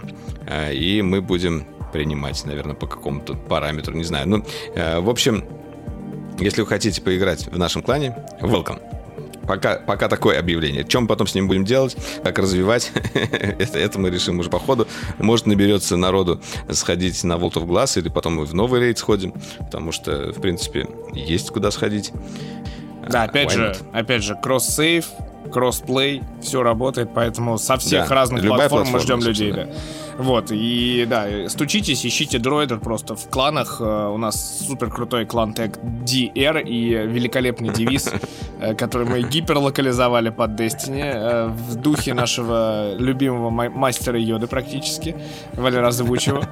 и мы будем принимать, наверное, по какому-то параметру, не знаю. Ну, в общем, если вы хотите поиграть в нашем клане, welcome. Пока, пока такое объявление. Чем потом с ним будем делать, как развивать, (laughs) это, это мы решим уже по ходу. Может, наберется народу сходить на World of Glass, или потом мы в новый рейд сходим, потому что, в принципе, есть куда сходить. Да, опять why же, not? опять же, кросс-сейв, кросс-плей, все работает, поэтому со всех Да, разных платформ мы ждем людей, да. Вот, и да, стучитесь, ищите дроидер просто в кланах. Э, У нас супер крутой клан тег DR и великолепный девиз, (laughs) э, который мы гиперлокализовали под Destiny э, в духе нашего любимого ма- мастера Йоды практически, Валера озвучивал.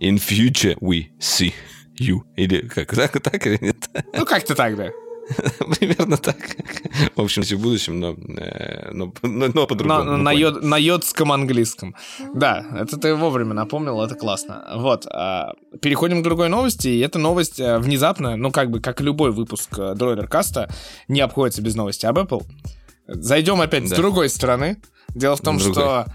In future we see you. Или как, так, так или нет? Ну, как-то так, да. (laughs) Примерно так. В общем, в будущем, но, э, но, но, но На, по-другому. на, понял. йод- на йодском английском. Да, это ты вовремя напомнил, это классно. Вот, а, переходим к другой новости, и эта новость а, внезапно, ну как бы, как любой выпуск а, Дроидер Каста, не обходится без новости об Apple. Зайдем опять с Да. другой стороны. Дело в том, Другой. что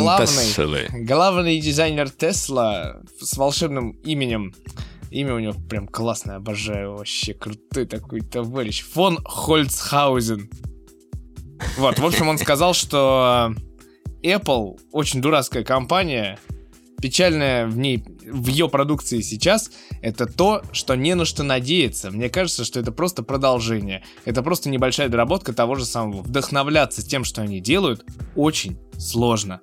главный, главный дизайнер Тесла с волшебным именем Имя у него прям классное, обожаю, вообще крутой такой товарищ. Фон Хольцхаузен. Вот, в общем, он (laughs) сказал, что Apple очень дурацкая компания. Печальное в ней, в ее продукции сейчас, это то, что не на что надеяться. Мне кажется, что это просто продолжение. Это просто небольшая доработка того же самого. Вдохновляться тем, что они делают, очень сложно.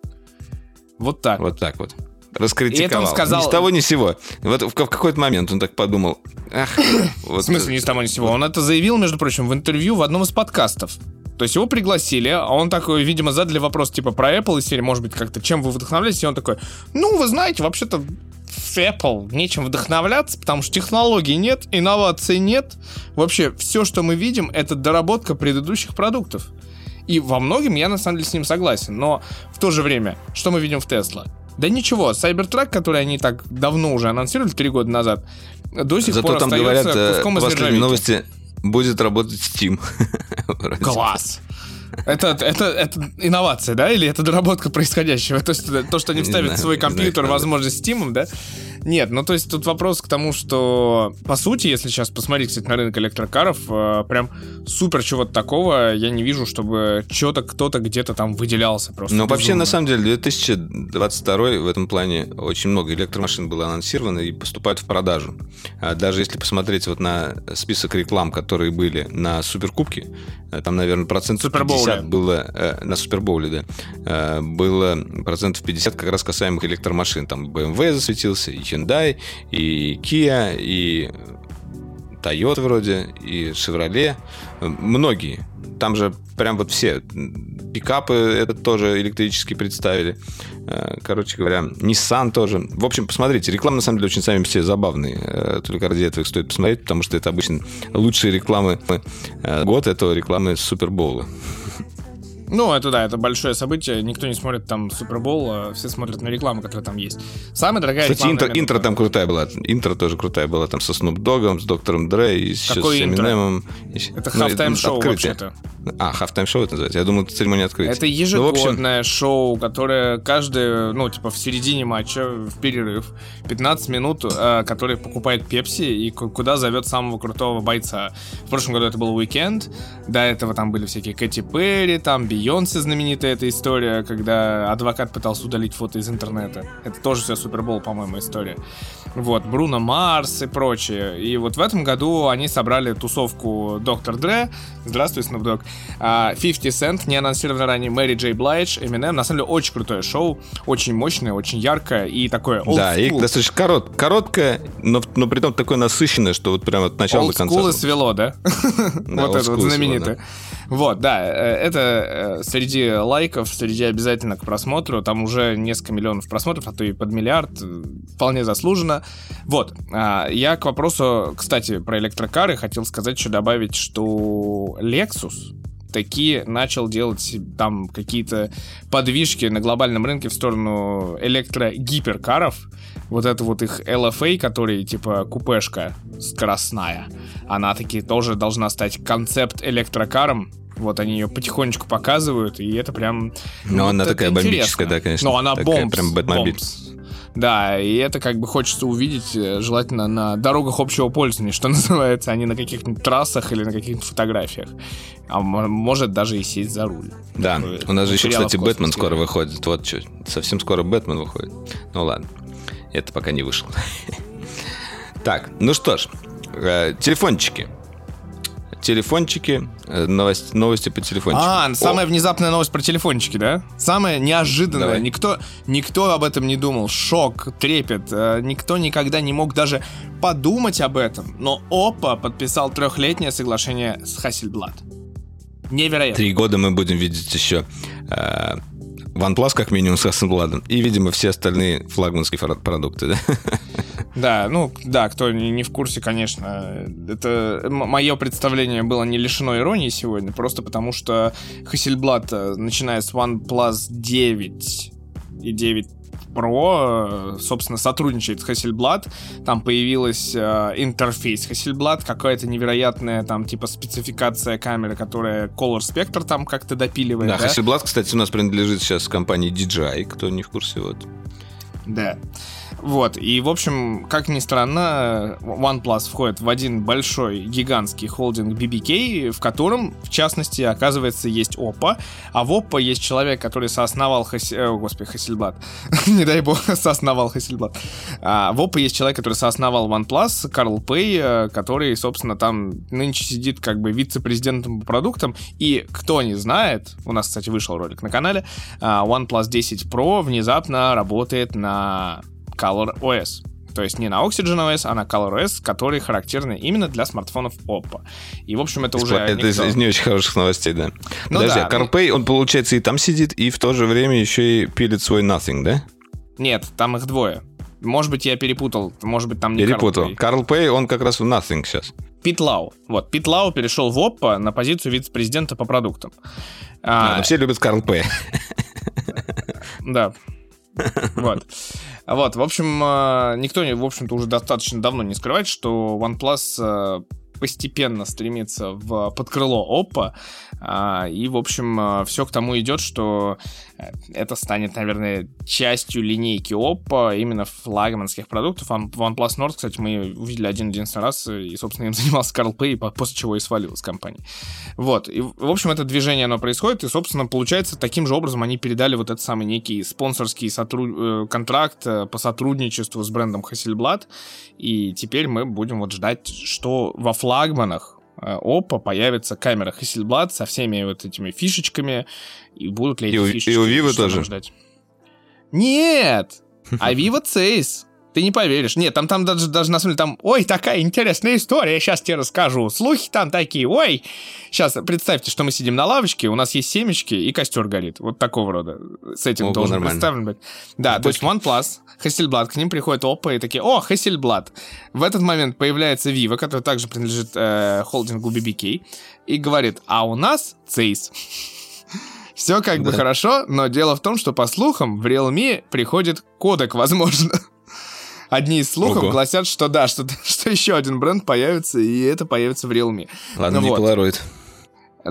Вот так. Вот так вот. Раскритиковал. И это он сказал- Ни с того, ни с сего. Вот в, какой-то момент он так подумал. Ах, (coughs) вот, В смысле, ни с того ни с сего. Он это заявил, между прочим, в интервью в одном из подкастов. То есть его пригласили, а он такой, видимо, задали вопрос типа про Apple и серии, может быть, как-то чем вы вдохновляетесь, и он такой, ну, вы знаете, вообще-то в Apple нечем вдохновляться, потому что технологий нет, инноваций нет. Вообще, все, что мы видим, это доработка предыдущих продуктов. И во многом я на самом деле с ним согласен. Но в то же время, что мы видим в Tesla? Да ничего, Cybertruck, который они так давно уже анонсировали, три года назад, до сих Зато пор там остается говорят, э, куском из новости, будет работать Steam. (laughs) Класс! Это, это, это инновация, да? Или это доработка происходящего? То есть то, что они вставят в свой компьютер, возможно, Steam, да? Нет, ну то есть тут вопрос к тому, что по сути, если сейчас посмотреть, кстати, на рынок электрокаров, э, прям супер чего-то такого я не вижу, чтобы что-то кто-то где-то там выделялся просто. Но вообще, на самом деле, 2022 в этом плане очень много электромашин было анонсировано и поступают в продажу. А Даже если посмотреть вот на список реклам, которые были на Суперкубке, э, там, наверное, процентов Супербоуле. 50 было... э, На Супербоуле, да. э, Было процентов 50 как раз касаемых электромашин. Там BMW засветился, и Hyundai, и Kia, и Toyota вроде, и Chevrolet. Многие. Там же прям вот все. Пикапы это тоже электрически представили. Э, Короче говоря, Nissan тоже. В общем, посмотрите, рекламы на самом деле очень сами все забавные. Э, Только ради этого их стоит посмотреть, потому что это обычно лучшие рекламы э, год, это рекламы Супербоула. Ну, это да, это большое событие. Никто не смотрит там Супербол, а все смотрят на рекламу, которая там есть. Самая дорогая Кстати, интро, минута. интро там крутая была. Интро тоже крутая была. Там со Snoop Dogg'ом, с Доктором Дре, и еще Какое с? Эминемом. Это Ну, halftime шоу открытие. вообще-то. А, halftime шоу это называется. Я думал, это церемония открытия. Это Ну, в общем, ежегодное шоу, которое каждый, ну, типа, в середине матча, в перерыв, 15 минут, э, который покупает Пепси и ку- куда зовет самого крутого бойца. В прошлом году это был Weeknd, до этого там были всякие Кэти Перри, там Бейонсе знаменитая эта история, когда адвокат пытался удалить фото из интернета. Это тоже все Super Bowl, по-моему, история. Вот, Бруно Марс и прочее. И вот в этом году они собрали тусовку Доктор Дре, здравствуй, Snoop Dogg, а, 50 Cent, не анонсировано ранее, Мэри Джей Блайдж, Eminem. На самом деле очень крутое шоу, очень мощное, очень яркое и такое old Да, и достаточно корот, короткое, но, но при том такое насыщенное, что вот прямо от начала Old до конца. (laughs) и свело, да? Вот old это вот знаменитое. Вот, да, э, это э, среди лайков, среди обязательно к просмотру, там уже несколько миллионов просмотров, а то и под миллиард, э, вполне заслуженно. Вот, а, я к вопросу, кстати, про электрокары хотел сказать, еще добавить, что Lexus такие начал делать там какие-то подвижки на глобальном рынке в сторону электрогиперкаров. Вот это вот их LFA, который типа купешка скоростная, она таки тоже должна стать концепт электрокаром. Вот они ее потихонечку показывают, и это прям... Но вот она это такая интересно. бомбическая, да, конечно. Но она бомбс. прям Бэтмобиль. Да, и это как бы хочется увидеть, э, желательно на дорогах общего пользования, что (laughs) называется, а не на каких-нибудь трассах или на каких-нибудь фотографиях. А может даже и сесть за руль. Да, Такое у нас же еще, кстати, Бэтмен скоро выходит. Вот что, совсем скоро Бэтмен выходит. Ну ладно, это пока не вышло. (laughs) Так, ну что ж, э, телефончики. Телефончики, э, новость- новости по телефончику. А, О, самая внезапная новость про телефончики, да? Самая неожиданная. Давай. Никто, никто об этом не думал. Шок, трепет. Э, Никто никогда не мог даже подумать об этом. Но Опа подписал трехлетнее соглашение с Hasselblad. Невероятно. Три года мы будем видеть еще э, OnePlus как минимум с Hasselblad. И, видимо, все остальные флагманские продукты. Да? Да, ну, да, кто не, не в курсе, конечно. Это мое представление было не лишено иронии сегодня, просто потому что Hasselblad, э, начиная с OnePlus 9 и 9 Pro, э, собственно, сотрудничает с Hasselblad. Там появилась э, интерфейс Hasselblad, какая-то невероятная там типа спецификация камеры, которая Color Spectre там как-то допиливает. Да, да? Hasselblad, кстати, у нас принадлежит сейчас компании DJI, кто не в курсе. Вот. Да. Вот, и, в общем, как ни странно, OnePlus входит в один большой гигантский холдинг BBK, в котором, в частности, оказывается, есть Oppo, а в Oppo есть человек, который соосновал Хас... э, О, господи, Hasselblad. (laughs) Не дай бог, соосновал Hasselblad. А, в Oppo есть человек, который соосновал OnePlus, Карл Пэй, э, который, собственно, там нынче сидит как бы вице-президентом по продуктам, и кто не знает, у нас, кстати, вышел ролик на канале, а, OnePlus 10 Pro внезапно работает на Color OS. То есть не на Oxygen OS, а на Color OS, который характерны именно для смартфонов Oppo. И, в общем, это уже... это из, из не очень хороших новостей, да. Ну Подожди, да, а CarPlay, он, получается, и там сидит, и в то же время еще и пилит свой Nothing, да? Нет, там их двое. Может быть, я перепутал. Может быть, там не Перепутал. Карл Пэй, он как раз в Nothing сейчас. Пит Лау. Вот, Пит Лау перешел в Oppo на позицию вице-президента по продуктам. А, но все любят Карл Пэй. Да. Вот. А Вот, в общем, э, никто, в общем-то, уже достаточно давно не скрывает, что OnePlus э, постепенно стремится в под крыло Oppo, а, и, в общем, все к тому идет, что э, это станет, наверное, частью линейки Oppo, именно флагманских продуктов. One- OnePlus Nord, кстати, мы увидели один-единственный раз, и, собственно, им (laughs) занимался Карл Пэй, по- после чего и свалил из компании. Вот, и, в общем, это движение, оно происходит, и, собственно, получается, таким же образом они передали вот этот самый некий спонсорский сотру- э, контракт э, по сотрудничеству с брендом Hasselblad, и теперь мы будем вот ждать, что во флагманах э, Oppo появится камера Hasselblad со всеми вот этими фишечками, и будут ли эти И у- и фишечки... у нам тоже? ждать? Нет! А (laughs) Vivo Цейс. Ты не поверишь. Нет, там, там даже, даже на самом деле там, ой, такая интересная история, сейчас тебе расскажу. Слухи там такие, ой. Сейчас представьте, что мы сидим на лавочке, у нас есть семечки и костер горит. Вот такого рода. С этим Ого, должен нормально. представлен быть. Да, то есть OnePlus, Hasselblad, к ним приходит Oppo и такие, о, Hasselblad. В этот момент появляется Vivo, который также принадлежит э, холдингу BBK, и говорит, а у нас Цейс. (laughs) Все как бы хорошо, но дело в том, что по слухам в Realme приходит кодек, возможно. (laughs) Одни из слухов Ого. гласят, что да, что, (laughs) что еще один бренд появится, и это появится в Realme. Ладно, ну, не вот. Polaroid.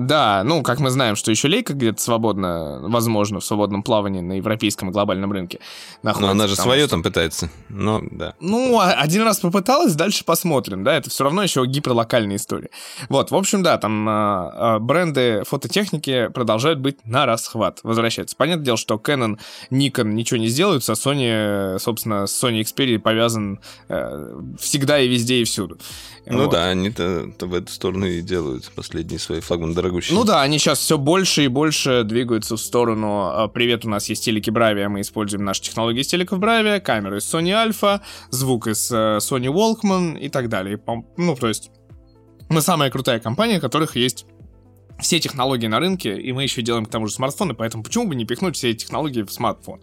Да, ну, как мы знаем, что еще лейка где-то свободно, возможно, в свободном плавании на европейском и глобальном рынке находится. Но она же свое что... там пытается, но да. Ну, а, один раз попыталась, дальше посмотрим, да, это все равно еще гиперлокальная история. Вот, в общем, да, там э, бренды фототехники продолжают быть на расхват, возвращаются. Понятное дело, что Canon, Nikon ничего не сделают, со Sony, собственно, с Sony Xperia повязан э, всегда и везде и всюду. Ну вот. да, они-то в эту сторону и делают последние свои флагманы дорогущие. Ну да, они сейчас все больше и больше двигаются в сторону а, «Привет, у нас есть телеки Bravia, мы используем наши технологии из телеков Bravia, камеры из Sony Alpha, звук из э, Sony Walkman и так далее». Ну, то есть мы самая крутая компания, у которых есть все технологии на рынке, и мы еще делаем к тому же смартфоны, поэтому почему бы не пихнуть все эти технологии в смартфон?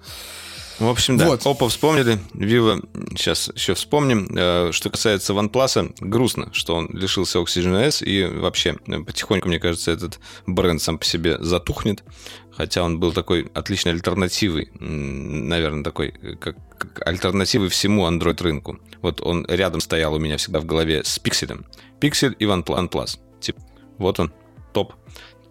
В общем, да, вот. Oppo вспомнили, Vivo сейчас еще вспомним. Э, что касается OnePlus, грустно, что он лишился Oxygen S, и вообще э, потихоньку, мне кажется, этот бренд сам по себе затухнет, хотя он был такой отличной альтернативой, наверное, такой, э, как, как альтернативой всему Android рынку. Вот он рядом стоял у меня всегда в голове с Pixel. Pixel и OnePlus. Типа, вот он, топ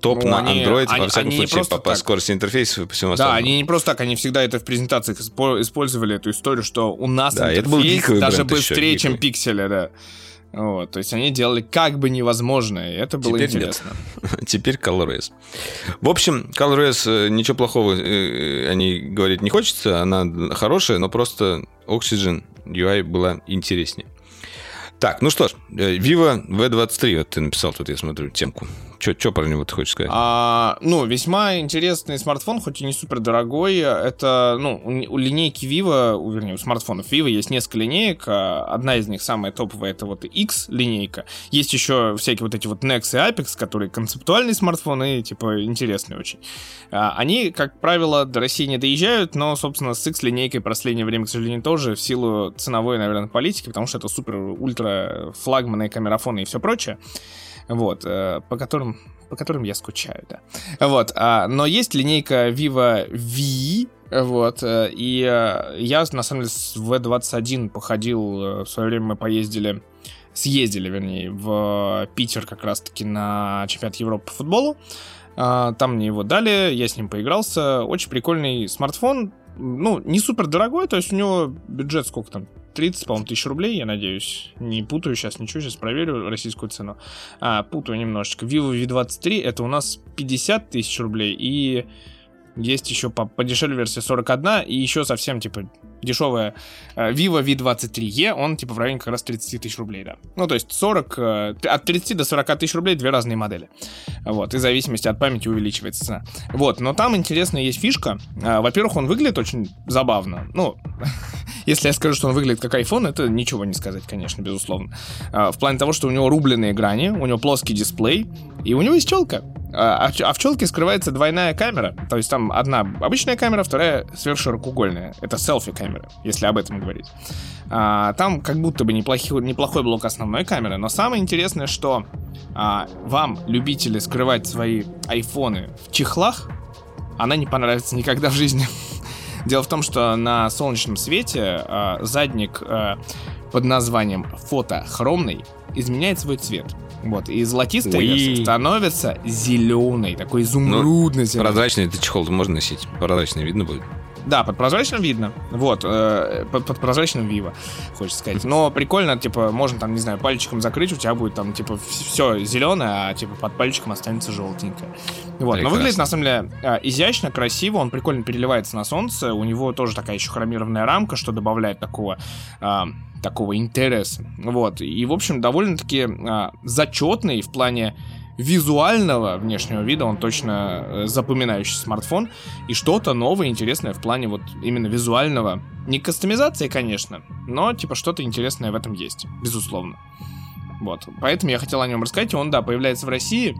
топ ну, на они, Android, они, во всяком они случае, по, по скорости интерфейса и по всему остальному. Да, они не просто так, они всегда это в презентациях использовали, эту историю, что у нас да, интерфейс даже быстрее, чем пикселя, да. Вот, то есть они делали как бы невозможное, и это было Теперь интересно. Нет. (laughs) Теперь ColorOS. В общем, ColorOS, э, ничего плохого э, о ней говорить не хочется, она хорошая, но просто Oxygen UI была интереснее. Так, ну что ж, э, Vivo V23, вот ты написал тут, я смотрю, темку. Что про него ты хочешь сказать? А, ну, весьма интересный смартфон, хоть и не супер дорогой. Это, ну, у, у линейки Vivo, вернее, у смартфонов Vivo есть несколько линеек. А, одна из них самая топовая, это вот X линейка. Есть еще всякие вот эти вот Nex и Apex, которые концептуальные смартфоны, типа, интересные очень. А, они, как правило, до России не доезжают, но, собственно, с X линейкой в последнее время, к сожалению, тоже в силу ценовой, наверное, политики, потому что это супер-ультра флагманы, камерафоны и все прочее вот, э, по которым по которым я скучаю, да. Вот, а, но есть линейка Vivo V, вот, э, и э, я, на самом деле, с V21 походил, в свое время мы поездили, съездили, вернее, в Питер как раз-таки на чемпионат Европы по футболу, а, там мне его дали, я с ним поигрался, очень прикольный смартфон, ну, не супер дорогой, то есть у него бюджет сколько там, 30, по-моему, тысяч рублей, я надеюсь. Не путаю сейчас ничего, сейчас проверю российскую цену. А, путаю немножечко. Vivo V23 это у нас 50 тысяч рублей и есть еще по подешевле версия 41 и еще совсем типа дешевая э, Vivo V23e, он типа в районе как раз 30 тысяч рублей, да. Ну, то есть 40, э, от 30 до 40 тысяч рублей две разные модели. Вот, и в зависимости от памяти увеличивается цена. Вот, но там интересная есть фишка. Э, во-первых, он выглядит очень забавно. Ну, (laughs) если я скажу, что он выглядит как iPhone, это ничего не сказать, конечно, безусловно. В плане того, что у него рубленые грани, у него плоский дисплей, и у него есть челка. А, а, в челке скрывается двойная камера. То есть там одна обычная камера, вторая сверхширокоугольная. Это селфи-камера, если об этом говорить. А, там как будто бы неплохой, неплохой блок основной камеры. Но самое интересное, что а, вам, любители скрывать свои айфоны в чехлах, она не понравится никогда в жизни. (laughs) Дело в том, что на солнечном свете а, задник а, под названием фотохромный изменяет свой цвет. Вот, и золотистая версия становится зеленой, такой изумрудной. Ну, прозрачный это чехол можно носить, прозрачный видно будет. Да, под прозрачным видно. Вот, э, под, под прозрачным Vivo, хочется сказать. Но прикольно, типа, можно там, не знаю, пальчиком закрыть, у тебя будет там, типа, все зеленое, а типа под пальчиком останется желтенькое. Вот, Прекрасно. но выглядит, на самом деле, э, изящно, красиво, он прикольно переливается на солнце, у него тоже такая еще хромированная рамка, что добавляет такого... Э, такого интереса. Вот. И, в общем, довольно-таки а, зачетный в плане визуального внешнего вида он точно э, запоминающий смартфон и что-то новое, интересное в плане вот именно визуального. Не кастомизации, конечно, но типа что-то интересное в этом есть, безусловно. Вот, поэтому я хотел о нем рассказать. Он, да, появляется в России.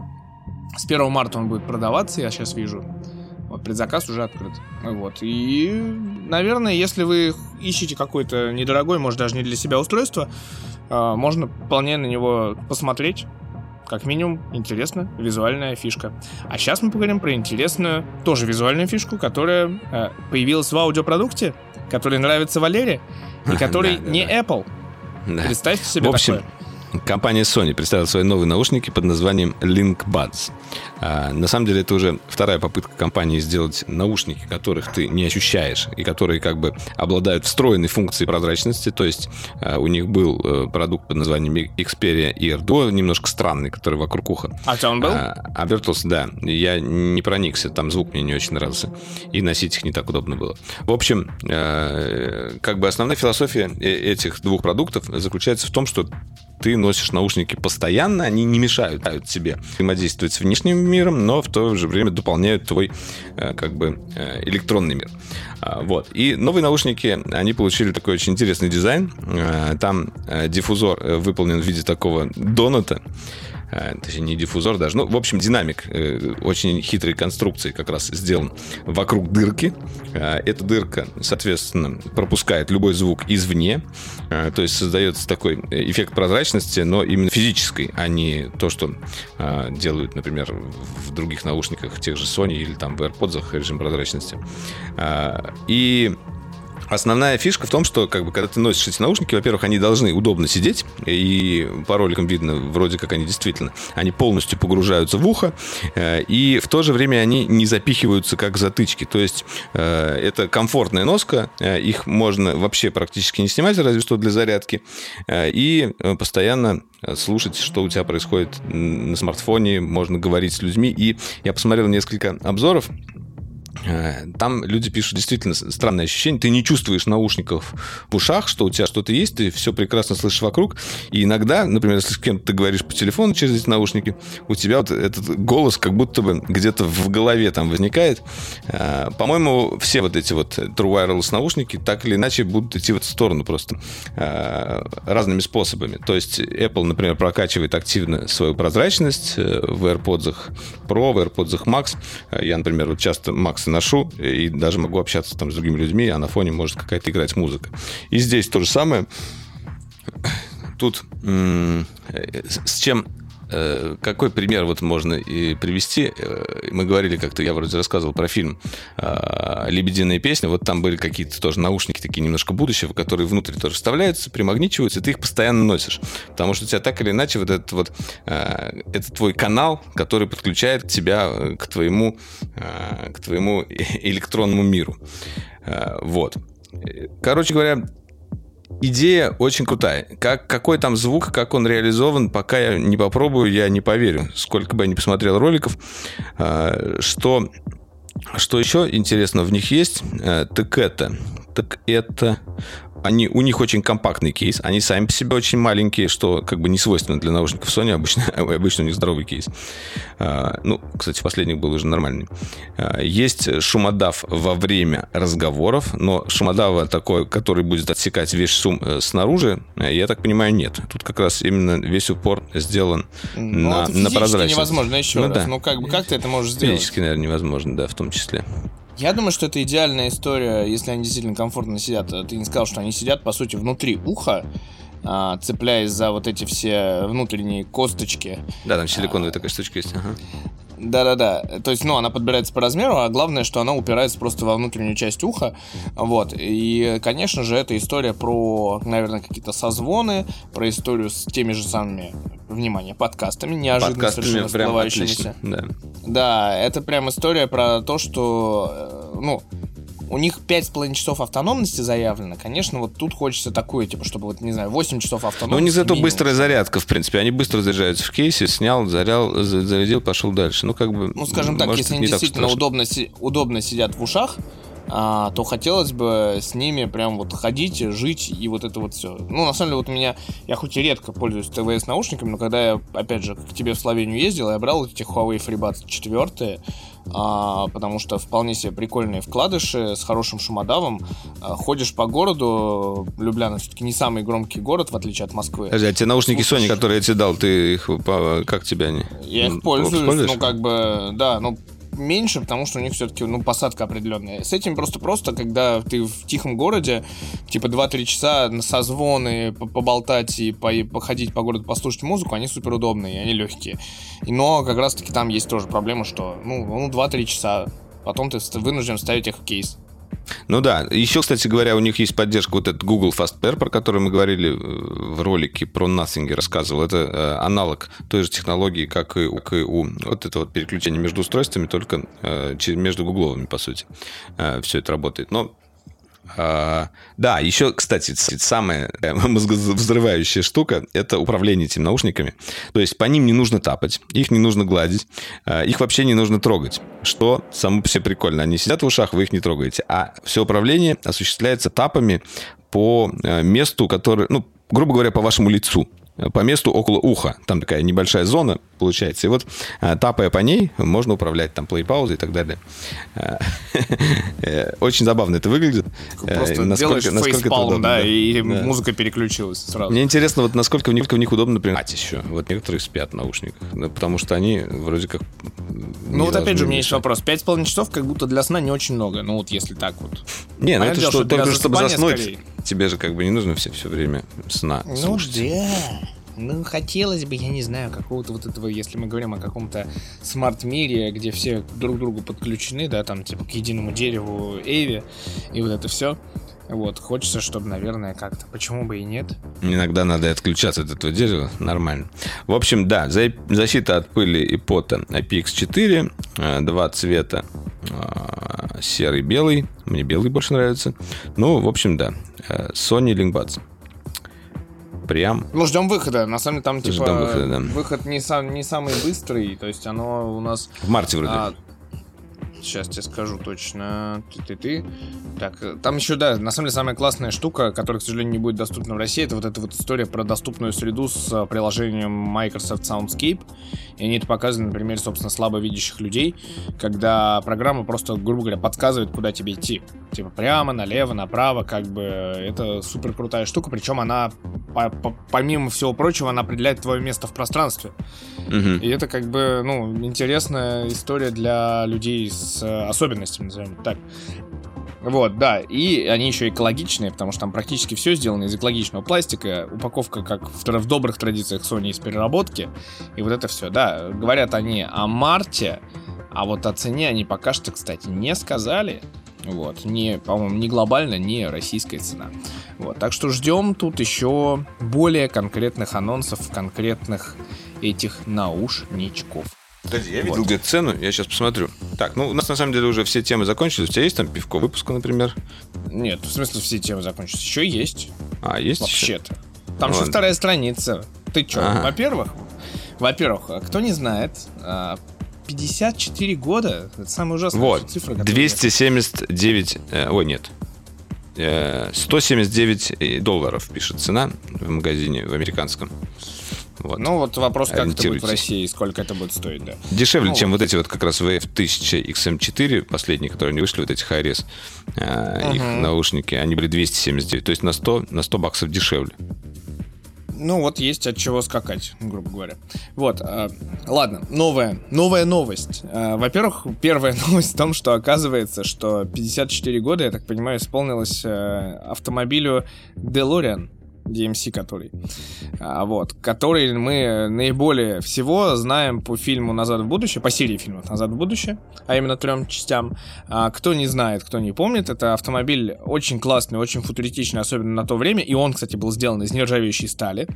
С 1 марта он будет продаваться, я сейчас вижу. Вот, предзаказ уже открыт. Вот. И, наверное, если вы ищете какой-то недорогой, может, даже не для себя устройство, а, можно вполне на него посмотреть. Как минимум, интересная визуальная фишка. А сейчас мы поговорим про интересную, тоже визуальную фишку, которая э, появилась в аудиопродукте, который нравится Валере, и (laughs) который не Apple. Представьте себе В общем, такое. Компания Sony представила свои новые наушники под названием Link Buds. А, на самом деле это уже вторая попытка компании сделать наушники, которых ты не ощущаешь и которые как бы обладают встроенной функцией прозрачности. То есть а, у них был а, продукт под названием Xperia Ear Duo, немножко странный, который вокруг уха. А тебя он был? А, обертался, да. Я не проникся, там звук мне не очень нравился. И носить их не так удобно было. В общем, а, как бы основная философия э, этих двух продуктов заключается в том, что ты носишь наушники постоянно, они не мешают тебе взаимодействовать с внешним миром, но в то же время дополняют твой э, как бы э, электронный мир. А, вот. И новые наушники, они получили такой очень интересный дизайн. Э, там диффузор выполнен в виде такого доната. Э, точнее, не диффузор даже, ну, в общем, динамик э, очень хитрой конструкции как раз сделан вокруг дырки. Э, эта дырка, соответственно, пропускает любой звук извне, то есть создается такой эффект прозрачности, но именно физической, а не то, что делают, например, в других наушниках, тех же Sony или там в AirPods режим прозрачности. И Основная фишка в том, что как бы, когда ты носишь эти наушники, во-первых, они должны удобно сидеть, и по роликам видно, вроде как они действительно, они полностью погружаются в ухо, э, и в то же время они не запихиваются как затычки. То есть э, это комфортная носка, э, их можно вообще практически не снимать, разве что для зарядки, и постоянно слушать, что у тебя происходит на смартфоне, можно говорить с людьми. И я посмотрел несколько обзоров там люди пишут действительно странное ощущение. Ты не чувствуешь наушников в ушах, что у тебя что-то есть, ты все прекрасно слышишь вокруг. И иногда, например, если с кем-то ты говоришь по телефону через эти наушники, у тебя вот этот голос как будто бы где-то в голове там возникает. Э, по-моему, все вот эти вот True Wireless наушники так или иначе будут идти в эту сторону просто э, разными способами. То есть Apple, например, прокачивает активно свою прозрачность в AirPods Pro, в AirPods Max. Я, например, вот часто Max ношу, и даже могу общаться там с другими людьми, а на фоне может какая-то играть музыка. И здесь то же самое. Тут с чем Э, какой пример вот можно и привести? Э, мы говорили как-то, я вроде рассказывал про фильм э, «Лебединая песня». Вот там были какие-то тоже наушники такие немножко будущего, которые внутрь тоже вставляются, примагничиваются, и ты их постоянно носишь. Потому что у тебя так или иначе вот этот вот это твой канал, который подключает тебя к твоему, к твоему (laughs) электронному миру. Вот. Короче говоря, идея очень крутая. Как, какой там звук, как он реализован, пока я не попробую, я не поверю. Сколько бы я ни посмотрел роликов, а, что, что еще интересно в них есть, э, так это, так это они, у них очень компактный кейс, они сами по себе очень маленькие, что как бы не свойственно для наушников Sony, обычно, (laughs) обычно у них здоровый кейс. А, ну, кстати, последний был уже нормальный. А, есть шумодав во время разговоров, но шумодава такой, который будет отсекать весь шум э, снаружи, э, я так понимаю, нет. Тут как раз именно весь упор сделан ну, на, на прозрачность. невозможно, еще ну, раз. Да. Ну, как бы, как ты это можешь сделать? Физически, наверное, невозможно, да, в том числе. Я думаю, что это идеальная история, если они действительно комфортно сидят. Ты не сказал, что они сидят, по сути, внутри уха, а, цепляясь за вот эти все внутренние косточки. Да, там силиконовая а, такая штучка есть. Ага. Да-да-да. То есть, ну, она подбирается по размеру, а главное, что она упирается просто во внутреннюю часть уха. Вот. И, конечно же, это история про, наверное, какие-то созвоны, про историю с теми же самыми, внимание, подкастами, неожиданно подкастами совершенно всплывающимися. Да. да, это прям история про то, что, э, ну, у них 5,5 часов автономности заявлено. Конечно, вот тут хочется такое, типа, чтобы, вот, не знаю, 8 часов автономности. Ну, у них зато быстрая зарядка, в принципе. Они быстро заряжаются в кейсе, снял, зарял, зарядил, пошел дальше. Ну, как бы... Ну, скажем так, может, если они действительно удобно, удобно сидят в ушах, а, то хотелось бы с ними прям вот ходить, жить и вот это вот все. Ну, на самом деле, вот у меня, я хоть и редко пользуюсь ТВС наушниками, но когда я, опять же, к тебе в Словению ездил, я брал эти Huawei FreeBuds 4, а, потому что вполне себе прикольные вкладыши с хорошим шумодавом. А, ходишь по городу, Любляна все-таки не самый громкий город, в отличие от Москвы. Подожди, а те наушники Слушаешь... Sony, которые я тебе дал, ты их, как тебе они? Я их пользуюсь, ну, как бы, да, ну, меньше, потому что у них все-таки, ну, посадка определенная. С этим просто-просто, когда ты в тихом городе, типа 2-3 часа на созвоны, поболтать и походить по городу, послушать музыку, они супер удобные, они легкие. Но как раз-таки там есть тоже проблема, что, ну, ну 2-3 часа, потом ты вынужден ставить их в кейс. Ну да, еще, кстати говоря, у них есть поддержка вот этот Google Fast Pair, про который мы говорили э, в ролике про Nothing, рассказывал. Это э, аналог той же технологии, как и, у вот это вот переключение между устройствами, только э, между гугловыми, по сути. Все это работает. Но а, да, еще, кстати, самая э, (laughs) мозговзрывающая штука – это управление этими наушниками. То есть по ним не нужно тапать, их не нужно гладить, а, их вообще не нужно трогать, что само по себе прикольно. Они сидят в ушах, вы их не трогаете. А все управление осуществляется тапами по э, месту, которое, ну, грубо говоря, по вашему лицу по месту около уха. Там такая небольшая зона получается. И вот э, тапая по ней, можно управлять там плей-паузой и так далее. Э, (laughs) э, очень забавно это выглядит. Просто насколько, насколько удобно, да, и да. музыка переключилась сразу. Мне интересно, вот насколько в них, в них удобно принимать еще. Вот некоторые спят в наушниках, да, потому что они вроде как... Ну вот опять же у меня есть вопрос. Пять с половиной часов как будто для сна не очень много. Ну вот если так вот. Не, ну это что, только чтобы заснуть. Скорее. Тебе же как бы не нужно все, все время сна Ну слушать. да. Ну, хотелось бы, я не знаю, какого-то вот этого, если мы говорим о каком-то смарт-мире, где все друг к другу подключены, да, там, типа, к единому дереву Эйви, и вот это все. Вот, хочется, чтобы, наверное, как-то. Почему бы и нет? Иногда надо отключаться от этого дерева, нормально. В общем, да, защита от пыли и пота IPX4, э, два цвета, э, серый, белый. Мне белый больше нравится. Ну, в общем, да, э, Sony Linkbuds прям. Ну, ждем выхода. На самом деле там, типа, выхода, да. выход не, сам, не самый быстрый. То есть оно у нас... В марте вроде. А, Сейчас тебе скажу точно. Ты-ты-ты. Так, там еще, да, на самом деле самая классная штука, которая, к сожалению, не будет доступна в России, это вот эта вот история про доступную среду с а, приложением Microsoft Soundscape. И они это показывают на примере, собственно, слабовидящих людей, когда программа просто, грубо говоря, подсказывает, куда тебе идти. Типа прямо, налево, направо, как бы это супер крутая штука, причем она, по -по помимо всего прочего, она определяет твое место в пространстве. Угу. И это как бы, ну, интересная история для людей с с э, особенностями, назовем так. Вот, да, и они еще экологичные, потому что там практически все сделано из экологичного пластика, упаковка как в, в добрых традициях Sony из переработки, и вот это все, да, говорят они о марте, а вот о цене они пока что, кстати, не сказали, вот, не, по-моему, не глобально, не российская цена. Вот, так что ждем тут еще более конкретных анонсов, конкретных этих наушничков. Подожди, я видел вот. где-то цену, я сейчас посмотрю. Так, ну у нас на самом деле уже все темы закончились. У тебя есть там пивко выпуска, например? Нет, в смысле все темы закончились. Еще есть. А, есть? Вообще-то. Там ну, же вторая страница. Ты что, ага. во-первых, во-первых, а кто не знает, 54 а, года, это самая ужасная вот. цифра. 279, э, ой, нет, 179 э, долларов пишет цена в магазине в американском. Вот. Ну, вот вопрос, как это будет в России, сколько это будет стоить, да. Дешевле, ну, чем вот эти вот как раз VF1000 XM4, последние, которые не вышли, вот эти Hi-Res, uh-huh. их наушники, они были 279, то есть на 100, на 100 баксов дешевле. Ну, вот есть от чего скакать, грубо говоря. Вот, э, ладно, новая, новая новость. Э, во-первых, первая (laughs) новость в том, что оказывается, что 54 года, я так понимаю, исполнилось э, автомобилю DeLorean. DMC который. А, вот. Который мы наиболее всего знаем по фильму «Назад в будущее», по серии фильмов «Назад в будущее», а именно трем частям. А, кто не знает, кто не помнит, это автомобиль очень классный, очень футуристичный, особенно на то время, и он, кстати, был сделан из нержавеющей стали,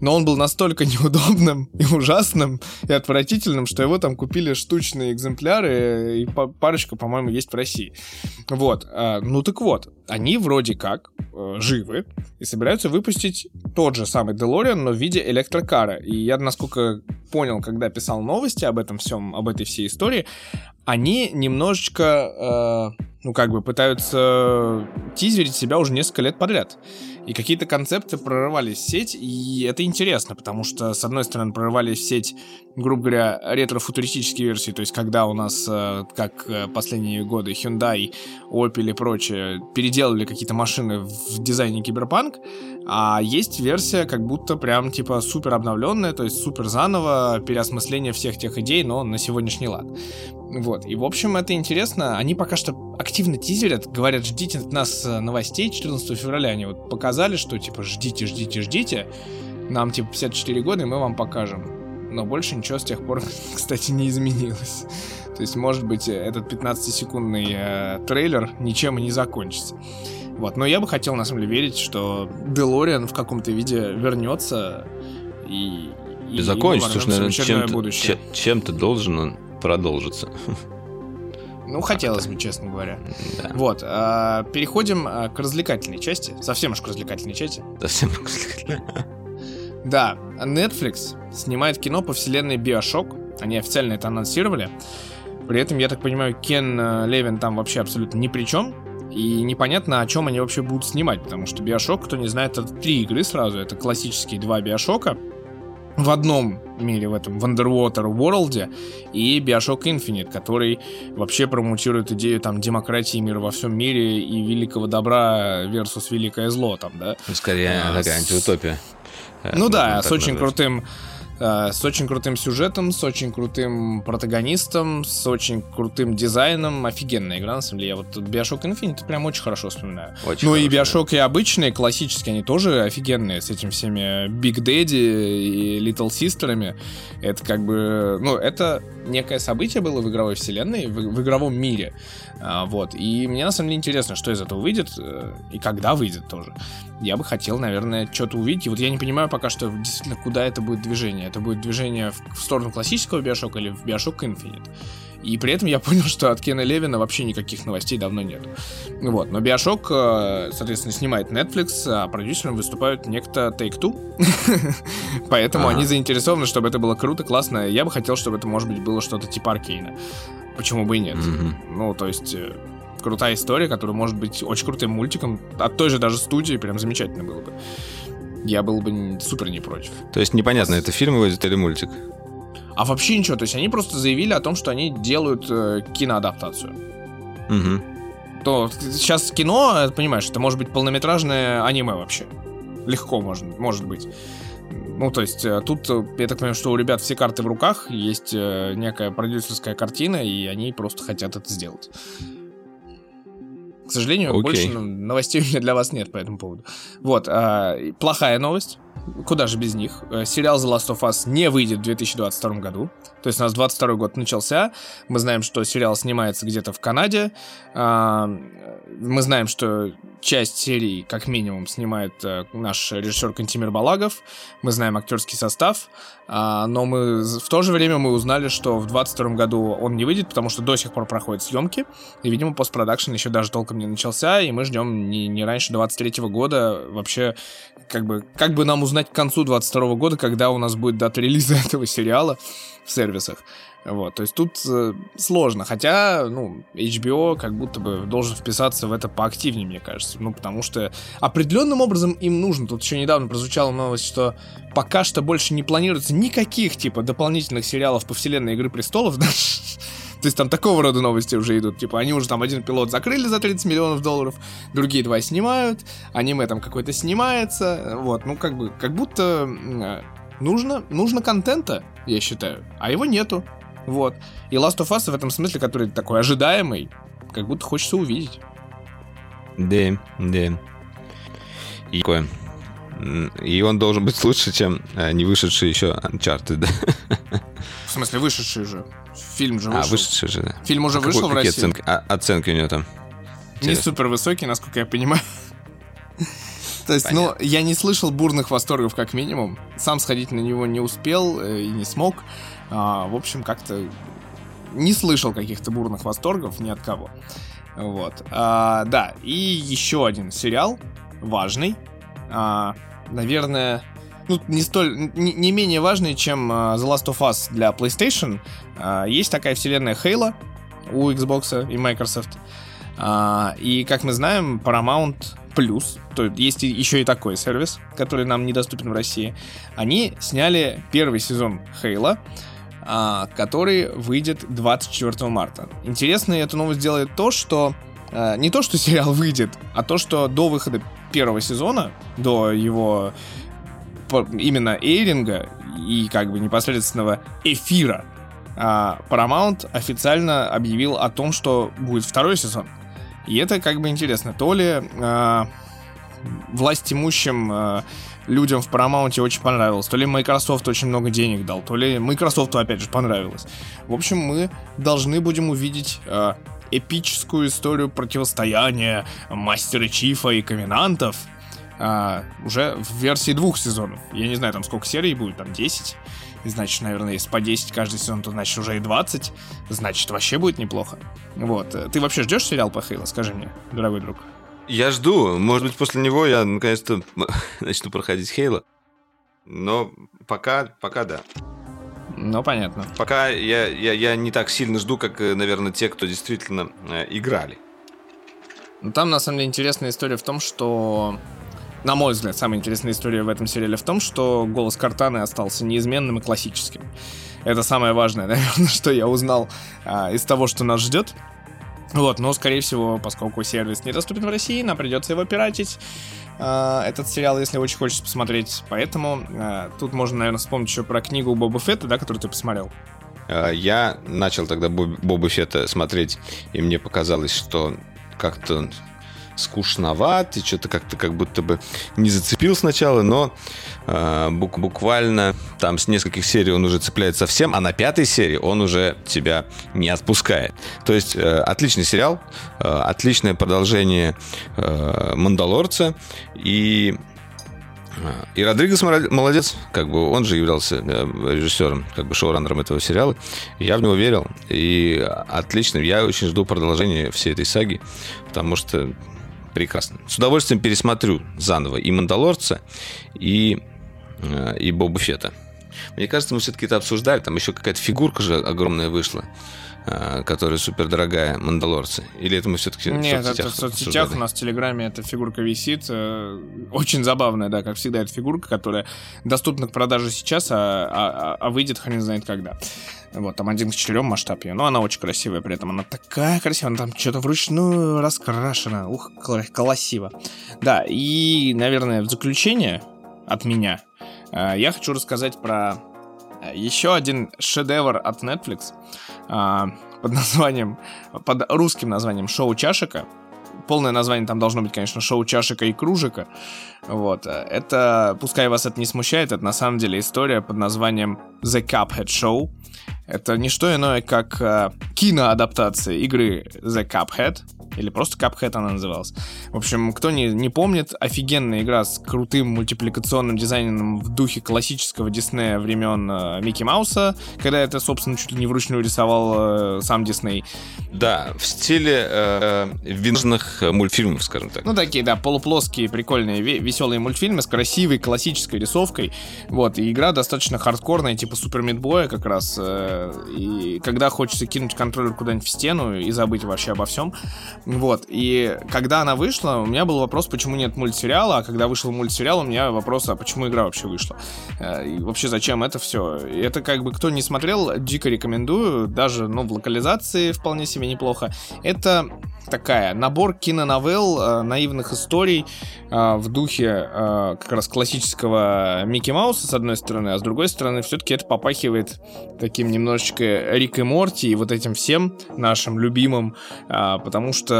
но он был настолько (laughs) неудобным и ужасным и отвратительным, что его там купили штучные экземпляры, и парочка, по-моему, есть в России. Вот. А, ну так вот, они вроде как э, живы и собираются выпустить тот же самый DeLorean, но в виде электрокара. И я, насколько понял, когда писал новости об этом всем, об этой всей истории, они немножечко, э, ну как бы пытаются тизерить себя уже несколько лет подряд. И какие-то концепты прорывались в сеть, и это интересно, потому что, с одной стороны, прорывались в сеть, грубо говоря, ретро-футуристические версии, то есть когда у нас, э, как э, последние годы, Hyundai, Opel и прочее, переделали какие-то машины в дизайне киберпанк, а есть версия как будто прям типа супер обновленная, то есть супер заново, переосмысление всех тех идей, но на сегодняшний лад. Вот, и в общем это интересно. Они пока что тизерят, говорят, ждите от нас э, новостей 14 февраля. Они вот показали, что типа ждите, ждите, ждите. Нам типа 54 года, и мы вам покажем. Но больше ничего с тех пор, (laughs) кстати, не изменилось. То есть, может быть, этот 15-секундный э, трейлер ничем и не закончится. Вот, но я бы хотел, на самом деле, верить, что Делориан в каком-то виде вернется и... И, закончится, уж, наверное, чем-то, чем-то должен он продолжится. (laughs) Ну, хотелось бы, честно говоря. Да. Вот. А, переходим а, к развлекательной части. Совсем уж к развлекательной части. Совсем к развлекательной. Да, Netflix снимает кино по вселенной Биошок. Они официально это анонсировали. При этом, я так понимаю, Кен э, Левин там вообще абсолютно ни при чем. И непонятно, о чем они вообще будут снимать, потому что Биошок, кто не знает, это три игры сразу. Это классические два Биошока в одном мире, в этом в Underwater World, и Bioshock Infinite, который вообще промутирует идею там демократии мира во всем мире и великого добра versus великое зло там, да? Скорее, а, такая антиутопия. Ну да, с очень крутым Э, с очень крутым сюжетом, с очень крутым протагонистом, с очень крутым дизайном. Офигенная игра, на самом деле. Я вот Bioshock Infinite прям очень хорошо вспоминаю. Очень ну и Bioshock и обычные, классические, они тоже офигенные с этим всеми Big Daddy и Little Sister'ами. Это как бы, ну, это некое событие было в игровой вселенной, в, в игровом мире. А, вот. И мне на самом деле интересно, что из этого выйдет э, и когда выйдет тоже. Я бы хотел, наверное, что-то увидеть. И вот я не понимаю пока что действительно, куда это будет движение. Это будет движение в, в сторону классического Bioshock или в Bioshock Infinite. И при этом я понял, что от Кена Левина вообще никаких новостей давно нет. Вот. Но Bioshock, э, соответственно, снимает Netflix, а продюсером выступают некто Take-Two. (laughs) Поэтому они заинтересованы, чтобы это было круто, классно. Я бы хотел, чтобы это, может быть, было что-то типа Аркейна. Почему бы и нет? Ну, то есть э, крутая история, которая может быть очень крутым мультиком от той же даже студии, прям замечательно было бы. Я был бы супер не против. То есть непонятно, это фильм выйдет или мультик? А вообще ничего, то есть они просто заявили о том, что они делают э, киноадаптацию. Угу. То сейчас кино, понимаешь, это может быть полнометражное аниме вообще. Легко может, может быть. Ну, то есть э, тут, э, я так понимаю, что у ребят все карты в руках, есть э, некая продюсерская картина, и они просто хотят это сделать. К сожалению, okay. больше новостей у меня для вас нет по этому поводу. Вот, а, плохая новость. Куда же без них? Э, сериал The Last of Us не выйдет в 2022 году. То есть у нас 22 год начался. Мы знаем, что сериал снимается где-то в Канаде. А, мы знаем, что часть серии, как минимум, снимает э, наш режиссер Кантимир Балагов. Мы знаем актерский состав. А, но мы в то же время мы узнали, что в 22 году он не выйдет, потому что до сих пор проходят съемки. И, видимо, постпродакшн еще даже толком не начался. И мы ждем не, не раньше 23 года вообще, как бы, как бы нам узнать к концу 22 года, когда у нас будет дата релиза (laughs) этого сериала в сервисах. Вот, то есть тут э, сложно, хотя, ну, HBO как будто бы должен вписаться в это поактивнее, мне кажется, ну, потому что определенным образом им нужно, тут еще недавно прозвучала новость, что пока что больше не планируется никаких, типа, дополнительных сериалов по вселенной Игры Престолов, (laughs) да, то есть там такого рода новости уже идут. Типа, они уже там один пилот закрыли за 30 миллионов долларов, другие два снимают, аниме там какой-то снимается. Вот, ну как бы, как будто нужно, нужно контента, я считаю, а его нету. Вот. И Last of Us в этом смысле, который такой ожидаемый, как будто хочется увидеть. Да, да. И такое. И он должен быть лучше, чем а, не вышедший еще Uncharted, да? В смысле, вышедший же? Фильм же а, вышел. А, вышедший же, да. Фильм уже а вышел какой, в России? Оценки, а, оценки у него там? Не супер высокие, насколько я понимаю. (laughs) То есть, ну, я не слышал бурных восторгов, как минимум. Сам сходить на него не успел э, и не смог. А, в общем, как-то не слышал каких-то бурных восторгов ни от кого. Вот. А, да, и еще один сериал, важный. А, наверное, ну, не столь, не, не менее важный, чем uh, The Last of Us для PlayStation. Uh, есть такая вселенная Halo у Xbox и Microsoft. Uh, и, как мы знаем, Paramount Plus, то есть еще и такой сервис, который нам недоступен в России, они сняли первый сезон Halo, а, который выйдет 24 марта. Интересно эту новость делает то, что а, не то, что (laughs) сериал выйдет, а то, что до выхода первого сезона, до его именно эйринга и как бы непосредственного эфира а, Paramount официально объявил о том, что будет второй сезон. И это как бы интересно. То ли а, власть имущим а, людям в Paramount очень понравилось, то ли Microsoft очень много денег дал, то ли Microsoft опять же понравилось. В общем, мы должны будем увидеть а, эпическую историю противостояния Мастера Чифа и Ковенантов а, уже в версии двух сезонов. Я не знаю, там сколько серий будет, там 10. Значит, наверное, если по 10 каждый сезон, то значит уже и 20. Значит, вообще будет неплохо. Вот. Ты вообще ждешь сериал по Хейлу, скажи мне, дорогой друг? Я жду. Может быть, после него я наконец-то (laughs) начну проходить Хейла. Но пока, пока да. Ну, понятно. Пока я, я, я не так сильно жду, как, э, наверное, те, кто действительно э, играли. Ну, там, на самом деле, интересная история в том, что на мой взгляд, самая интересная история в этом сериале в том, что голос Картаны остался неизменным и классическим. Это самое важное, (laughs) наверное, что я узнал а, из того, что нас ждет. Вот, но, скорее всего, поскольку сервис недоступен в России, нам придется его пиратить, э, этот сериал, если очень хочется посмотреть. Поэтому э, тут можно, наверное, вспомнить еще про книгу Боба Фетта, да, которую ты посмотрел. Я начал тогда Боба Фетта смотреть, и мне показалось, что как-то скучноват, и что-то как-то как будто бы не зацепил сначала, но э, бук буквально там с нескольких серий он уже цепляет совсем, а на пятой серии он уже тебя не отпускает. То есть э, отличный сериал, э, отличное продолжение э, «Мандалорца», и э, и Родригес молодец, как бы он же являлся э, режиссером, как бы шоураннером этого сериала. Я в него верил, и отлично. Я очень жду продолжения всей этой саги, потому что прекрасно. С удовольствием пересмотрю заново и «Мандалорца», и, э, и «Боба Фета». Мне кажется, мы все-таки это обсуждали. Там еще какая-то фигурка же огромная вышла э, которая супер дорогая, Мандалорцы? Или это мы все-таки Нет, в соцсетях это в соцсетях обсуждали? у нас в Телеграме эта фигурка висит. Э, очень забавная, да, как всегда, эта фигурка, которая доступна к продаже сейчас, а, а, а выйдет хрен знает когда. Вот, там один к четырем масштаб ее. Но она очень красивая, при этом она такая красивая. Она там что-то вручную раскрашена. Ух, красиво. Да, и, наверное, в заключение от меня э, я хочу рассказать про э, еще один шедевр от Netflix э, под названием, под русским названием «Шоу чашика». Полное название там должно быть, конечно, «Шоу чашика и кружика». Вот. Это, пускай вас это не смущает, это на самом деле история под названием «The Cuphead Show». Это не что иное, как э, киноадаптация игры The Cuphead, или просто Cuphead она называлась. В общем, кто не, не помнит, офигенная игра с крутым мультипликационным дизайном в духе классического Диснея времен э, Микки Мауса, когда это, собственно, чуть ли не вручную рисовал э, сам Дисней. Да, в стиле э, э винжных мультфильмов, скажем так. Ну, такие, да, полуплоские, прикольные, веселые мультфильмы с красивой классической рисовкой. Вот, и игра достаточно хардкорная, типа Супер Мидбоя как раз. Э, и когда хочется кинуть контроллер куда-нибудь в стену и забыть вообще обо всем, вот, и когда она вышла, у меня был вопрос, почему нет мультсериала, а когда вышел мультсериал, у меня вопрос, а почему игра вообще вышла? Э, и вообще зачем это все? И это как бы, кто не смотрел, дико рекомендую, даже, ну, в локализации вполне себе неплохо. Это такая набор киноновелл, э, наивных историй э, в духе как раз классического Микки Мауса, с одной стороны, а с другой стороны, все-таки это попахивает таким немножечко Рик и Морти и вот этим всем нашим любимым, потому что,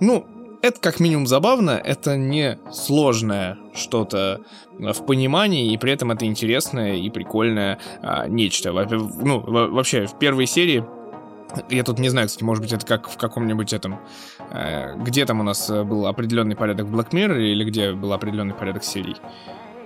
ну, это как минимум забавно, это не сложное что-то в понимании, и при этом это интересное и прикольное а, нечто. Ну, вообще, в первой серии я тут не знаю, кстати, может быть, это как в каком-нибудь этом... Э, где там у нас э, был определенный порядок в Black Mirror или где был определенный порядок серий?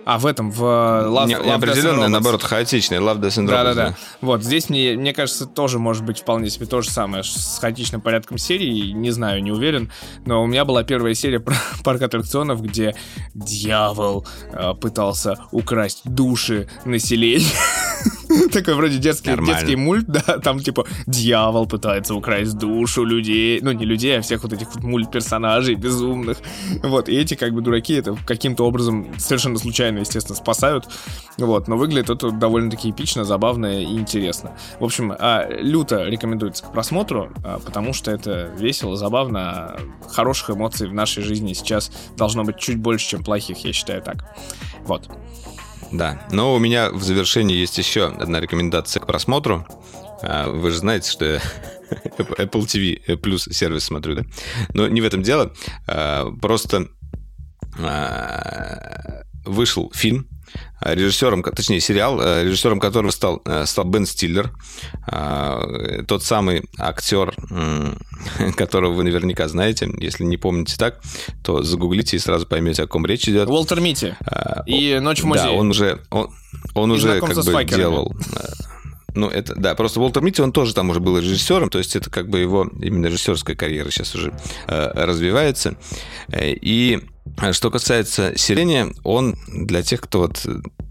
А, в этом, в э, Love, не, Love Определенное, наоборот, хаотичное. Love, Death and Да-да-да. Вот, здесь, мне, мне кажется, тоже может быть вполне себе то же самое с хаотичным порядком серии. Не знаю, не уверен. Но у меня была первая серия про (laughs) парк аттракционов, где дьявол э, пытался украсть души населения. (laughs) (laughs) Такой вроде детский, детский мульт, да, там типа дьявол пытается украсть душу людей, ну не людей, а всех вот этих вот мульт-персонажей безумных. Вот, и эти как бы дураки это каким-то образом совершенно случайно, естественно, спасают. Вот, но выглядит это довольно-таки эпично, забавно и интересно. В общем, а, люто рекомендуется к просмотру, а, потому что это весело, забавно, а хороших эмоций в нашей жизни сейчас должно быть чуть больше, чем плохих, я считаю так. Вот. Да, но у меня в завершении есть еще одна рекомендация к просмотру. А, вы же знаете, что я (laughs) Apple TV плюс сервис смотрю, да? Но не в этом дело. А, просто а, вышел фильм режиссером, точнее, сериал, режиссером которого стал, стал Бен Стиллер, тот самый актер, (laughs) которого вы наверняка знаете. Если не помните так, то загуглите и сразу поймете, о ком речь идет. Уолтер Митти и «Ночь в музее». Да, он уже, он, он уже как бы делал ну, это, да, просто Уолтер Митти, он тоже там уже был режиссером, то есть это как бы его именно режиссерская карьера сейчас уже э, развивается. Э, и э, что касается Сирени, он для тех, кто вот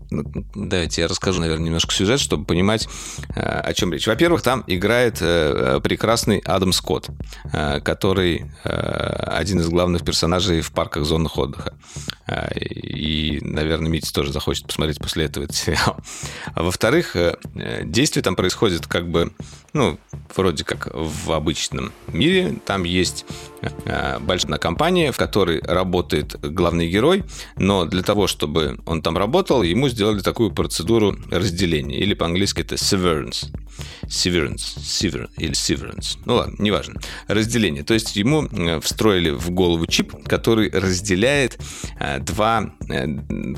ну, давайте я расскажу, наверное, немножко сюжет, чтобы понимать, э, о чем речь. Во-первых, там играет э, прекрасный Адам Скотт, э, который один из главных персонажей в парках зонных отдыха. И, наверное, Митя тоже захочет посмотреть после этого этот сериал. А во-вторых, действие там происходит как бы, ну, вроде как в обычном мире. Там есть большая компания, в которой работает главный герой, но для того, чтобы он там работал, ему сделали такую процедуру разделения, или по-английски это severance. Severance, sever, или severance. Ну ладно, неважно. Разделение. То есть ему э, встроили в голову чип, который разделяет э, два, э,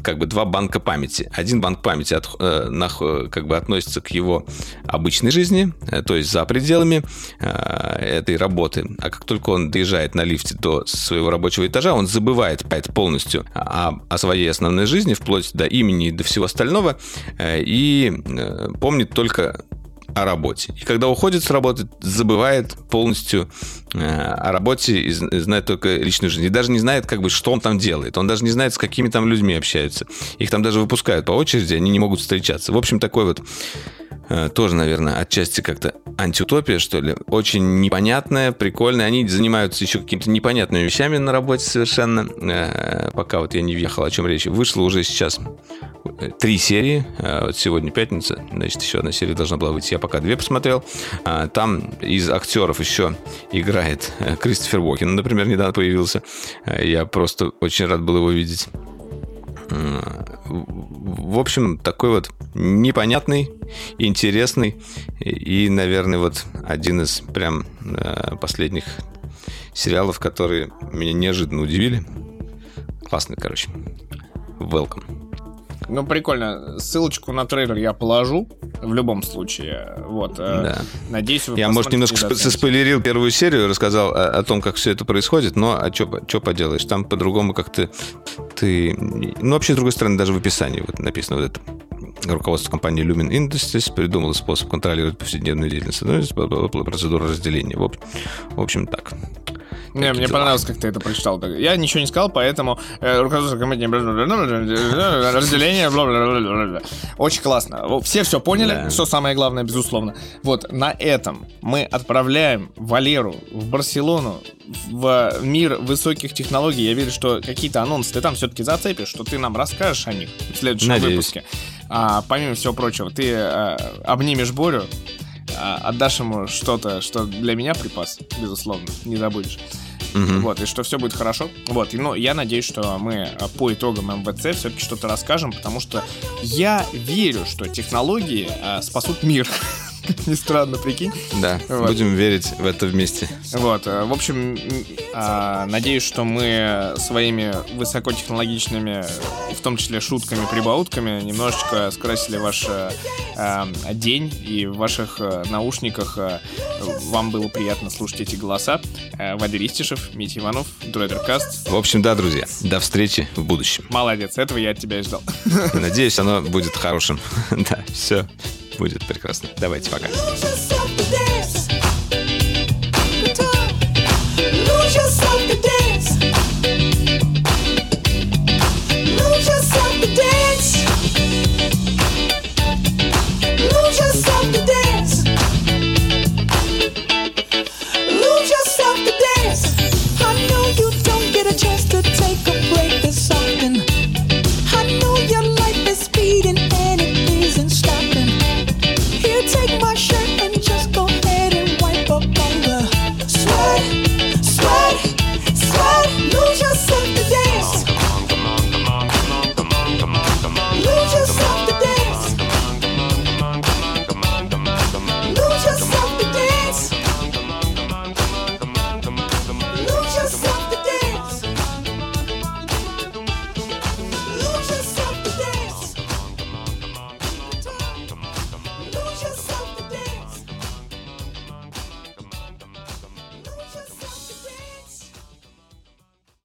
как бы два банка памяти. Один банк памяти от, как бы относится к его обычной жизни, то есть за пределами этой работы. А как только он доезжает на лифте до своего рабочего этажа, он забывает полностью о, о своей основной жизни, вплоть до имени и до всего остального, и помнит только о работе. И когда уходит с работы, забывает полностью э, о работе и знает только личную жизнь. И даже не знает, как бы, что он там делает. Он даже не знает, с какими там людьми общается. Их там даже выпускают по очереди, они не могут встречаться. В общем, такой вот тоже, наверное, отчасти как-то антиутопия, что ли. Очень непонятная, прикольная. Они занимаются еще какими-то непонятными вещами на работе совершенно. Э, пока вот я не въехал, о чем речь. Вышло уже сейчас три серии. Вот сегодня пятница, значит, еще одна серия должна была выйти. Я пока две посмотрел. Там из актеров еще играет э, Кристофер Уокен, например, недавно появился. Э, я просто очень рад был его видеть. В общем, такой вот непонятный, интересный и, наверное, вот один из прям э, последних сериалов, которые меня неожиданно удивили. Классный, короче. Welcome. Ну, прикольно. Ссылочку на трейлер я положу в любом случае. Вот. Э, да. Надеюсь, вы Я, может, немножко спойлерил первую серию, рассказал о, о том, как все это происходит, но а что поделаешь? Там по-другому как-то ты... Ну, вообще, с другой стороны, даже в описании вот написано вот это руководство компании Lumen Industries придумало способ контролировать повседневную деятельность. Ну, процедура разделения. В общем так. Не, мне понравилось, как ты это прочитал. Я ничего не сказал, поэтому э, руководство компании разделение, Очень классно. Все все поняли, да. что самое главное, безусловно. Вот на этом мы отправляем Валеру в Барселону, в мир высоких технологий. Я верю, что какие-то анонсы ты там все-таки зацепишь, что ты нам расскажешь о них в следующем Надеюсь. выпуске. А, помимо всего прочего, ты а, обнимешь Борю, отдашь ему что-то, что для меня припас, безусловно, не забудешь. Угу. Вот, и что все будет хорошо. Вот, и, ну, я надеюсь, что мы а, по итогам МВЦ все-таки что-то расскажем, потому что я верю, что технологии а, спасут мир. (laughs) (laughs) Ни странно, прикинь. Да, вот. будем верить в это вместе. Вот, э, в общем, а, надеюсь, что мы своими высокотехнологичными, в том числе шутками, прибаутками, немножечко скрасили ваш э, э, день, и в ваших наушниках вам было приятно слушать эти голоса. Вадим Ристишев, Митя Иванов, Дройдеркаст. В общем, да, друзья, до встречи в будущем. Молодец, этого я от тебя и ждал. (laughs) Надеюсь, оно будет хорошим. (laughs) Да, все Будет прекрасно. Давайте, пока. Lose